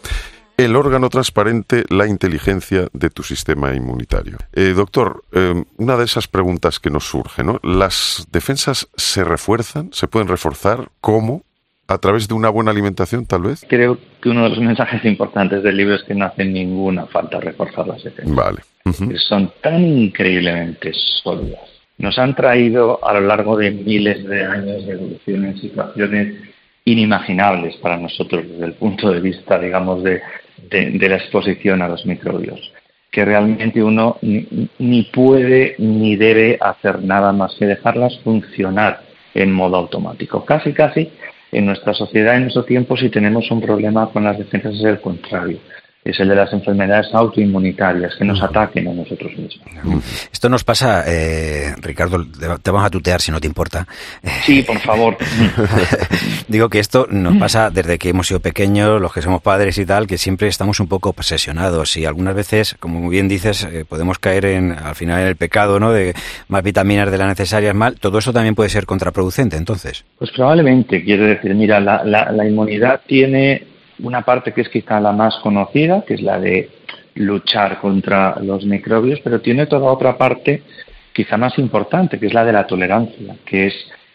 el órgano transparente, la inteligencia de tu sistema inmunitario. Eh, doctor, eh, una de esas preguntas que nos surge, ¿no? ¿Las defensas se refuerzan? ¿Se pueden reforzar? ¿Cómo? ¿A través de una buena alimentación, tal vez? Creo que uno de los mensajes importantes del libro es que no hace ninguna falta reforzar las defensas. Vale. Son tan increíblemente sólidas. Nos han traído a lo largo de miles de años de evolución en situaciones inimaginables para nosotros desde el punto de vista, digamos, de, de- la exposición a los microbios, que realmente uno ni, ni puede ni debe hacer nada más que dejarlas funcionar en modo automático. Casi, casi en nuestra sociedad, en nuestro tiempo, si tenemos un problema con las defensas es el contrario. Es el de las enfermedades autoinmunitarias que nos ataquen a nosotros mismos. Esto nos pasa, eh, Ricardo, te vamos a tutear si no te importa. Sí, por favor. [LAUGHS] Digo que esto nos pasa desde que hemos sido pequeños, los que somos padres y tal, que siempre estamos un poco obsesionados y algunas veces, como muy bien dices, eh, podemos caer en, al final en el pecado, ¿no? De más vitaminas de las necesarias mal. Todo eso también puede ser contraproducente, entonces. Pues probablemente, quiero decir, mira, la, la, la inmunidad tiene una parte que es quizá la más conocida, que es la de luchar contra los microbios, pero tiene toda otra parte quizá más importante, que es la de la tolerancia, que es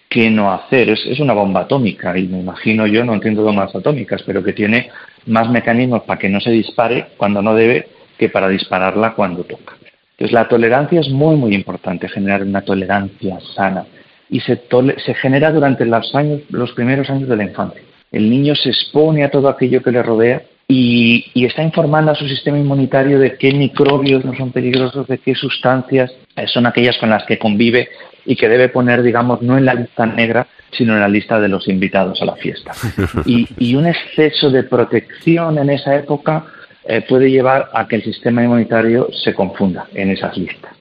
qué no hacer. Es, es una bomba atómica y me imagino yo, no entiendo bombas atómicas, pero que tiene más mecanismos para que no se dispare cuando no debe que para dispararla cuando toca. Entonces la tolerancia es muy, muy importante, generar una tolerancia sana y se, se genera durante los, años, los primeros años de la infancia. El niño se expone a todo aquello que le rodea y, y está informando a su sistema inmunitario de qué microbios no son peligrosos, de qué sustancias eh, son aquellas con las que convive y que debe poner, digamos, no en la lista negra, sino en la lista de los invitados a la fiesta. [LAUGHS] Y, y un exceso de protección en esa época eh, puede llevar a que el sistema inmunitario se confunda en esas listas.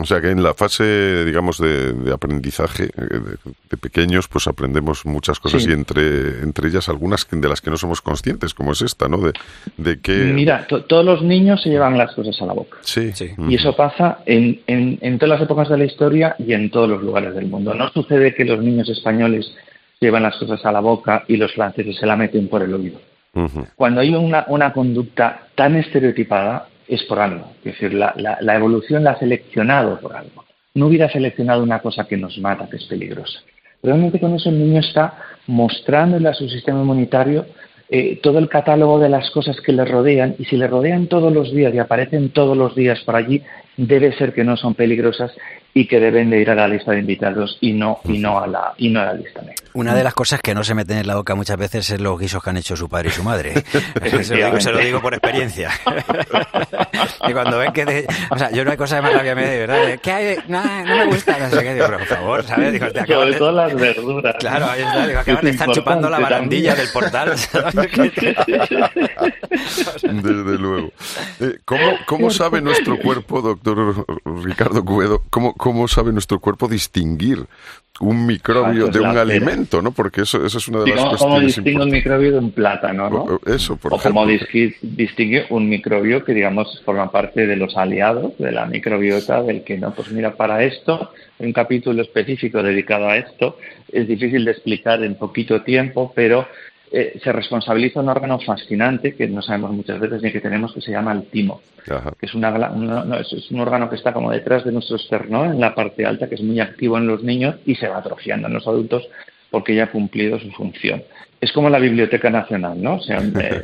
O sea que en la fase, digamos, de, de aprendizaje eh, de, de pequeños, pues aprendemos muchas cosas Sí. y entre, entre ellas algunas que- de las que no somos conscientes, como es esta, ¿no? De, de que... Mira, to- todos los niños se llevan las cosas a la boca. Sí. Y eso pasa en, en, en todas las épocas de la historia y en todos los lugares del mundo. No sucede que los niños españoles llevan las cosas a la boca y los franceses se la meten por el oído. Cuando hay una, una conducta tan estereotipada es por algo. Es decir, la, la- evolución la ha seleccionado por algo. No hubiera seleccionado una cosa que nos mata, que es peligrosa. Realmente con eso el niño está mostrándole a su sistema inmunitario eh, todo el catálogo de las cosas que le rodean y si le rodean todos los días y aparecen todos los días por allí, debe ser que no son peligrosas y que deben de ir a la lista de invitados y no y no a la y no a la lista negra. Una de las cosas que no se meten en la boca muchas veces es los guisos que han hecho su padre y su madre. [LAUGHS] [LAUGHS] se, lo digo, se lo digo por experiencia. [LAUGHS] y cuando ven que... de- o sea, yo no hay cosa de más rabia me de verdad. ¿Qué hay? No, no me gusta. No sé qué. Digo, pero por favor, ¿sabes? Digo, te acabas Sobre de- todo las verduras. Claro, ahí está. Digo, acabas de Es estar chupando la barandilla también. del portal. ¿sabes? Desde luego. Eh, ¿cómo, ¿Cómo sabe nuestro cuerpo, doctor Ricardo Cuedo, cómo, cómo sabe nuestro cuerpo distinguir un microbio Ah, de un alimento, ¿no? Porque eso, eso es una de Sí, las ¿Cómo, cómo cuestiones distingue un microbio de un plátano, no? importantes. Eso, por o como ejemplo. disqui- distingue un microbio que, digamos, forma parte de los aliados de la microbiota, del que no, pues mira, para esto, un capítulo específico dedicado a esto, es difícil de explicar en poquito tiempo, pero eh, se responsabiliza un órgano fascinante que no sabemos muchas veces ni que tenemos, que se llama el timo Ajá. que es, una, no, es, es un órgano que está como detrás de nuestro esternón, en la parte alta, que es muy activo en los niños y se va atrofiando en los adultos porque ya ha cumplido su función. Es como la Biblioteca Nacional, ¿no? O sea, [LAUGHS] eh,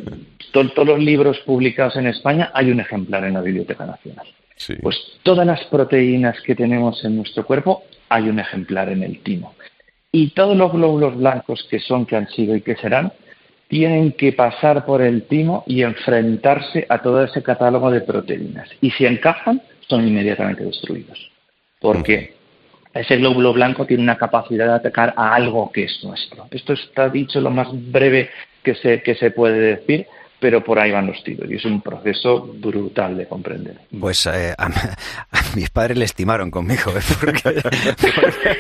to- todos los libros publicados en España hay un ejemplar en la Biblioteca Nacional. Sí. Pues todas las proteínas que tenemos en nuestro cuerpo hay un ejemplar en el timo. Y todos los glóbulos blancos que son, que han sido y que serán, tienen que pasar por el timo y enfrentarse a todo ese catálogo de proteínas. Y si encajan, son inmediatamente destruidos. Porque ese glóbulo blanco tiene una capacidad de atacar a algo que es nuestro. Esto está dicho lo más breve que se, que se puede decir, pero por ahí van los tiros. Y es un proceso brutal de comprender. Pues eh, a, a mis padres le estimaron conmigo, ¿eh? porque, porque,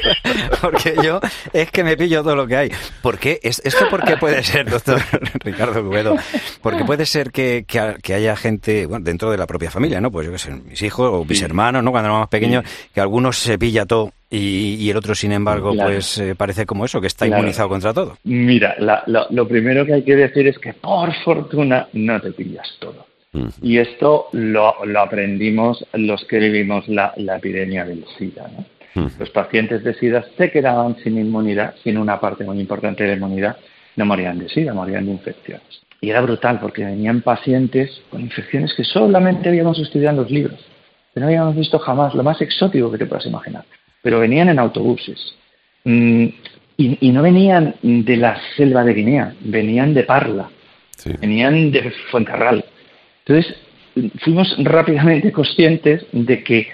porque yo es que me pillo todo lo que hay. ¿Por qué? Es- ¿Esto por qué puede ser, doctor Ricardo Cubedo? Porque puede ser que, que, ha- que haya gente, bueno, dentro de la propia familia, ¿no? Pues yo qué sé, mis hijos o mis hermanos, ¿no? Cuando éramos más pequeños, que algunos se pilla todo Y, y el otro, sin embargo, Claro. pues eh, parece como eso, que está Claro. inmunizado contra todo. Mira, la- lo, lo primero que hay que decir es que por fortuna no te pillas todo. Y esto lo, lo aprendimos los que vivimos la, la epidemia del SIDA. ¿no? Los pacientes de SIDA se quedaban sin inmunidad, sin una parte muy importante de la inmunidad, no morían de SIDA, morían de infecciones. Y era brutal porque venían pacientes con infecciones que solamente habíamos estudiado en los libros, que no habíamos visto jamás, lo más exótico que te puedas imaginar. Pero venían en autobuses. Mm, y, y no venían de la selva de Guinea, venían de Parla, venían de Fuencarral. Entonces, fuimos rápidamente conscientes de que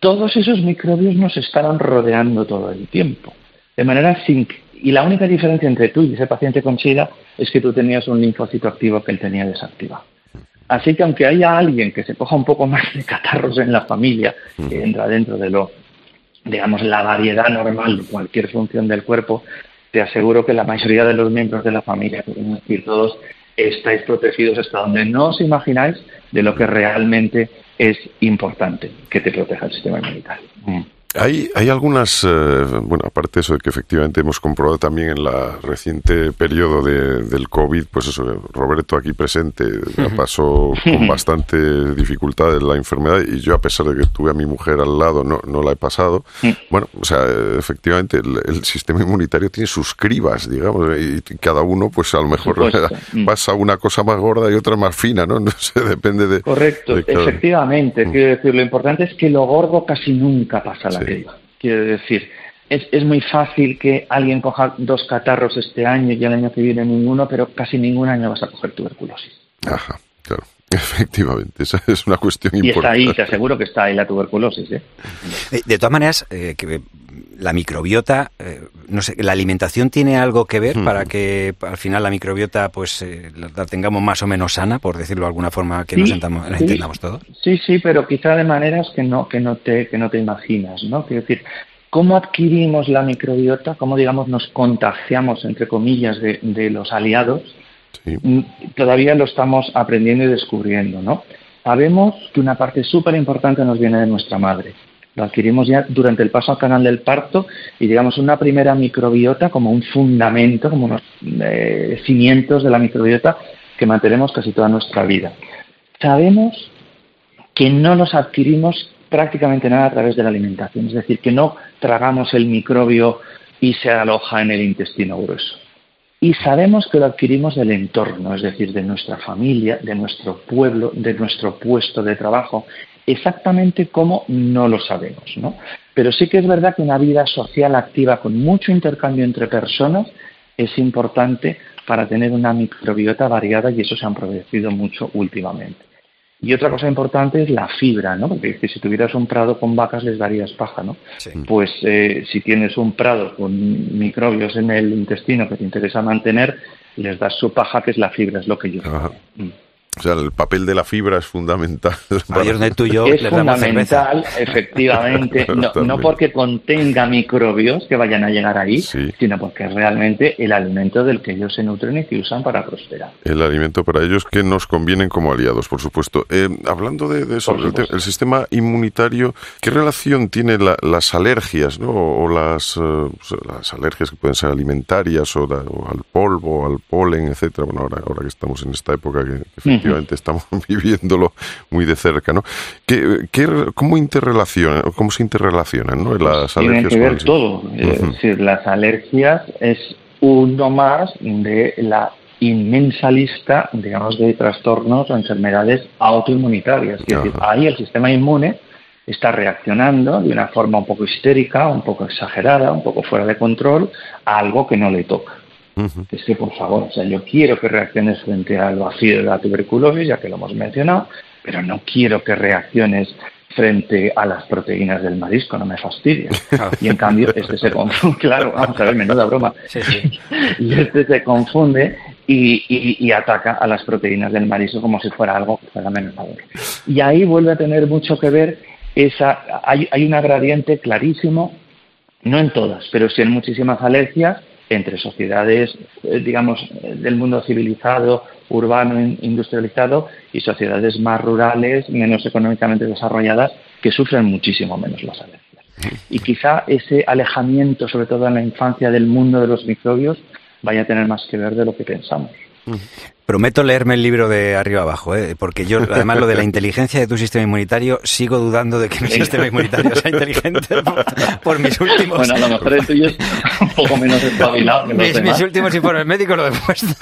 todos esos microbios nos estaban rodeando todo el tiempo. De manera sin y la única diferencia entre tú y ese paciente con SIDA es que tú tenías un linfocito activo que él tenía desactivado. Así que aunque haya alguien que se coja un poco más de catarros en la familia, que entra dentro de lo, digamos, la variedad normal de cualquier función del cuerpo, te aseguro que la mayoría de los miembros de la familia, podemos decir todos, estáis protegidos hasta donde no os imagináis de lo que realmente es importante, que te proteja el sistema inmunitario. Hay, hay algunas, eh, bueno, aparte de eso de que efectivamente hemos comprobado también en la reciente periodo de- del COVID, pues eso, Roberto aquí presente la pasó con [LAUGHS] bastante dificultad la enfermedad y yo a pesar de que tuve a mi mujer al lado no, no la he pasado. Bueno, o sea, efectivamente el, el sistema inmunitario tiene sus cribas, digamos, y cada uno pues a lo mejor supuesto. [LAUGHS] pasa una cosa más gorda y otra más fina, ¿no? [LAUGHS] No sé, depende de... Correcto, de cada- efectivamente. Quiero decir, lo importante es que lo gordo casi nunca pasa la Quiero decir, es, es muy fácil que alguien coja dos catarros este año y el año que viene ninguno, pero casi ningún año vas a coger tuberculosis. Ajá, claro. [LAUGHS] Efectivamente, esa es una cuestión Y está importante. ahí, te aseguro que está ahí la tuberculosis. ¿eh? Eh, De todas maneras, eh, que la microbiota, eh, no sé, la alimentación tiene algo que ver para que al final la microbiota pues eh, la, la tengamos más o menos sana, por decirlo de alguna forma que Sí, nos entendamos, la sí. entendamos todos. Sí, sí, pero quizá de maneras que no, que no te, que no te imaginas, ¿no? Quiero decir, ¿cómo adquirimos la microbiota? ¿Cómo, digamos, nos contagiamos, entre comillas, de, de los aliados? Mm, Todavía lo estamos aprendiendo y descubriendo, ¿no? Sabemos que una parte súper importante nos viene de nuestra madre. Lo adquirimos ya durante el paso al canal del parto y digamos una primera microbiota como un fundamento, como unos eh, cimientos de la microbiota que mantenemos casi toda nuestra vida. Sabemos que no los adquirimos prácticamente nada a través de la alimentación, es decir, que no tragamos el microbio y se aloja en el intestino grueso. Y sabemos que lo adquirimos del entorno, es decir, de nuestra familia, de nuestro pueblo, de nuestro puesto de trabajo. Exactamente cómo no lo sabemos, ¿no? Pero sí que es verdad que una vida social activa con mucho intercambio entre personas es importante para tener una microbiota variada y eso se ha producido mucho últimamente. Y otra cosa importante es la fibra, ¿no? Porque es que si tuvieras un prado con vacas les darías paja, ¿no? Pues eh, si tienes un prado con microbios en el intestino que te interesa mantener, les das su paja, que es la fibra, es lo que yo. Ajá. O sea, el papel de la fibra es fundamental. [LAUGHS] Donde tú y yo es les damos cerveza. fundamental, efectivamente, [LAUGHS] no, porque contenga microbios que vayan a llegar ahí, sino porque es realmente el alimento del que ellos se nutren y que usan para prosperar. El alimento para ellos que nos convienen como aliados, por supuesto. Eh, hablando de, de eso, el, te- el sistema inmunitario, ¿qué relación tiene la- las alergias, ¿no? o las, eh, las alergias que pueden ser alimentarias o, la- o al polvo, al polen, etcétera? Bueno, ahora, ahora que estamos en esta época que, que efectivamente estamos [LAUGHS] viviéndolo muy de cerca, ¿no? ¿Qué, qué- cómo interrelacionan, cómo se interrelacionan, ¿no? Las Tiene alergias que todo. Es decir, las alergias es uno más de la inmensa lista, digamos, de trastornos o enfermedades autoinmunitarias. Es decir, ahí el sistema inmune está reaccionando de una forma un poco histérica, un poco exagerada, un poco fuera de control a algo que no le toca. Es que, por favor, o sea, yo quiero que reacciones frente al vacío de la tuberculosis, ya que lo hemos mencionado, pero no quiero que reacciones frente a las proteínas del marisco, no me fastidies. Y en cambio, este se confunde, [LAUGHS] claro, vamos a ver, menuda broma. [LAUGHS] Y este se confunde y, y- y ataca a las proteínas del marisco como si fuera algo que fuera menos valor. Y ahí vuelve a tener mucho que ver esa, hay, hay una gradiente clarísimo, no en todas, pero sí en muchísimas alergias entre sociedades, eh, digamos, eh, del mundo civilizado, urbano, in- industrializado y sociedades más rurales, menos económicamente desarrolladas, que sufren muchísimo menos las alergias. Y quizá ese alejamiento, sobre todo en la infancia, del mundo de los microbios, vaya a tener más que ver de lo que pensamos. Prometo leerme el libro de arriba abajo, ¿eh? porque yo, además, lo de la inteligencia de tu sistema inmunitario, sigo dudando de que mi sistema inmunitario sea inteligente por, por mis últimos. Bueno, a lo mejor el tuyo es un poco menos espabilado que los mis, demás. mis últimos informes médicos lo demuestran.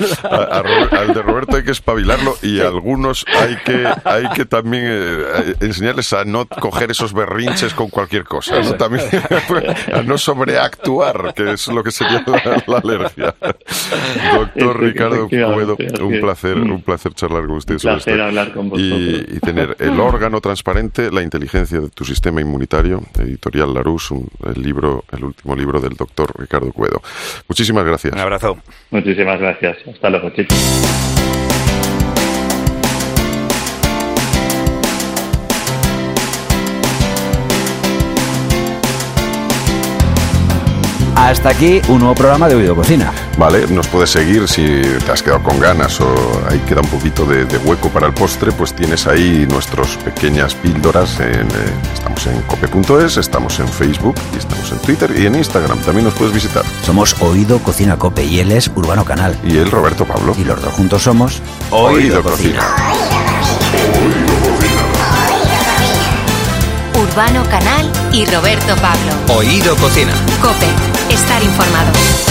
Al de Roberto hay que espabilarlo y a algunos hay que, hay que también eh, enseñarles a no coger esos berrinches con cualquier cosa. ¿no? También [LAUGHS] a no sobreactuar, que es lo que sería la, la alergia. [LAUGHS] Doctor Ricardo Cuedo, Efectivamente, un placer, Mm. un placer charlar con usted Un sobre placer esto. hablar con y, vosotros. y tener el [LAUGHS] órgano transparente, la inteligencia de tu sistema inmunitario, editorial Larus, un- el libro, el último libro del doctor Ricardo Cuedo. Muchísimas gracias. Un abrazo. Muchísimas gracias. Hasta luego, chicos. Hasta aquí un nuevo programa de Oído Cocina. Vale, nos puedes seguir si te has quedado con ganas o ahí queda un poquito de, de hueco para el postre, pues tienes ahí nuestras pequeñas píldoras. En, eh, estamos en cope.es, estamos en Facebook, y estamos en Twitter y en Instagram. También nos puedes visitar. Somos Oído Cocina Cope y él es Urbano Canal. Y él, Roberto Pablo. Y los dos juntos somos Oído Cocina. Urbano Canal y Roberto Pablo. Oído Cocina. Cope, estar informado.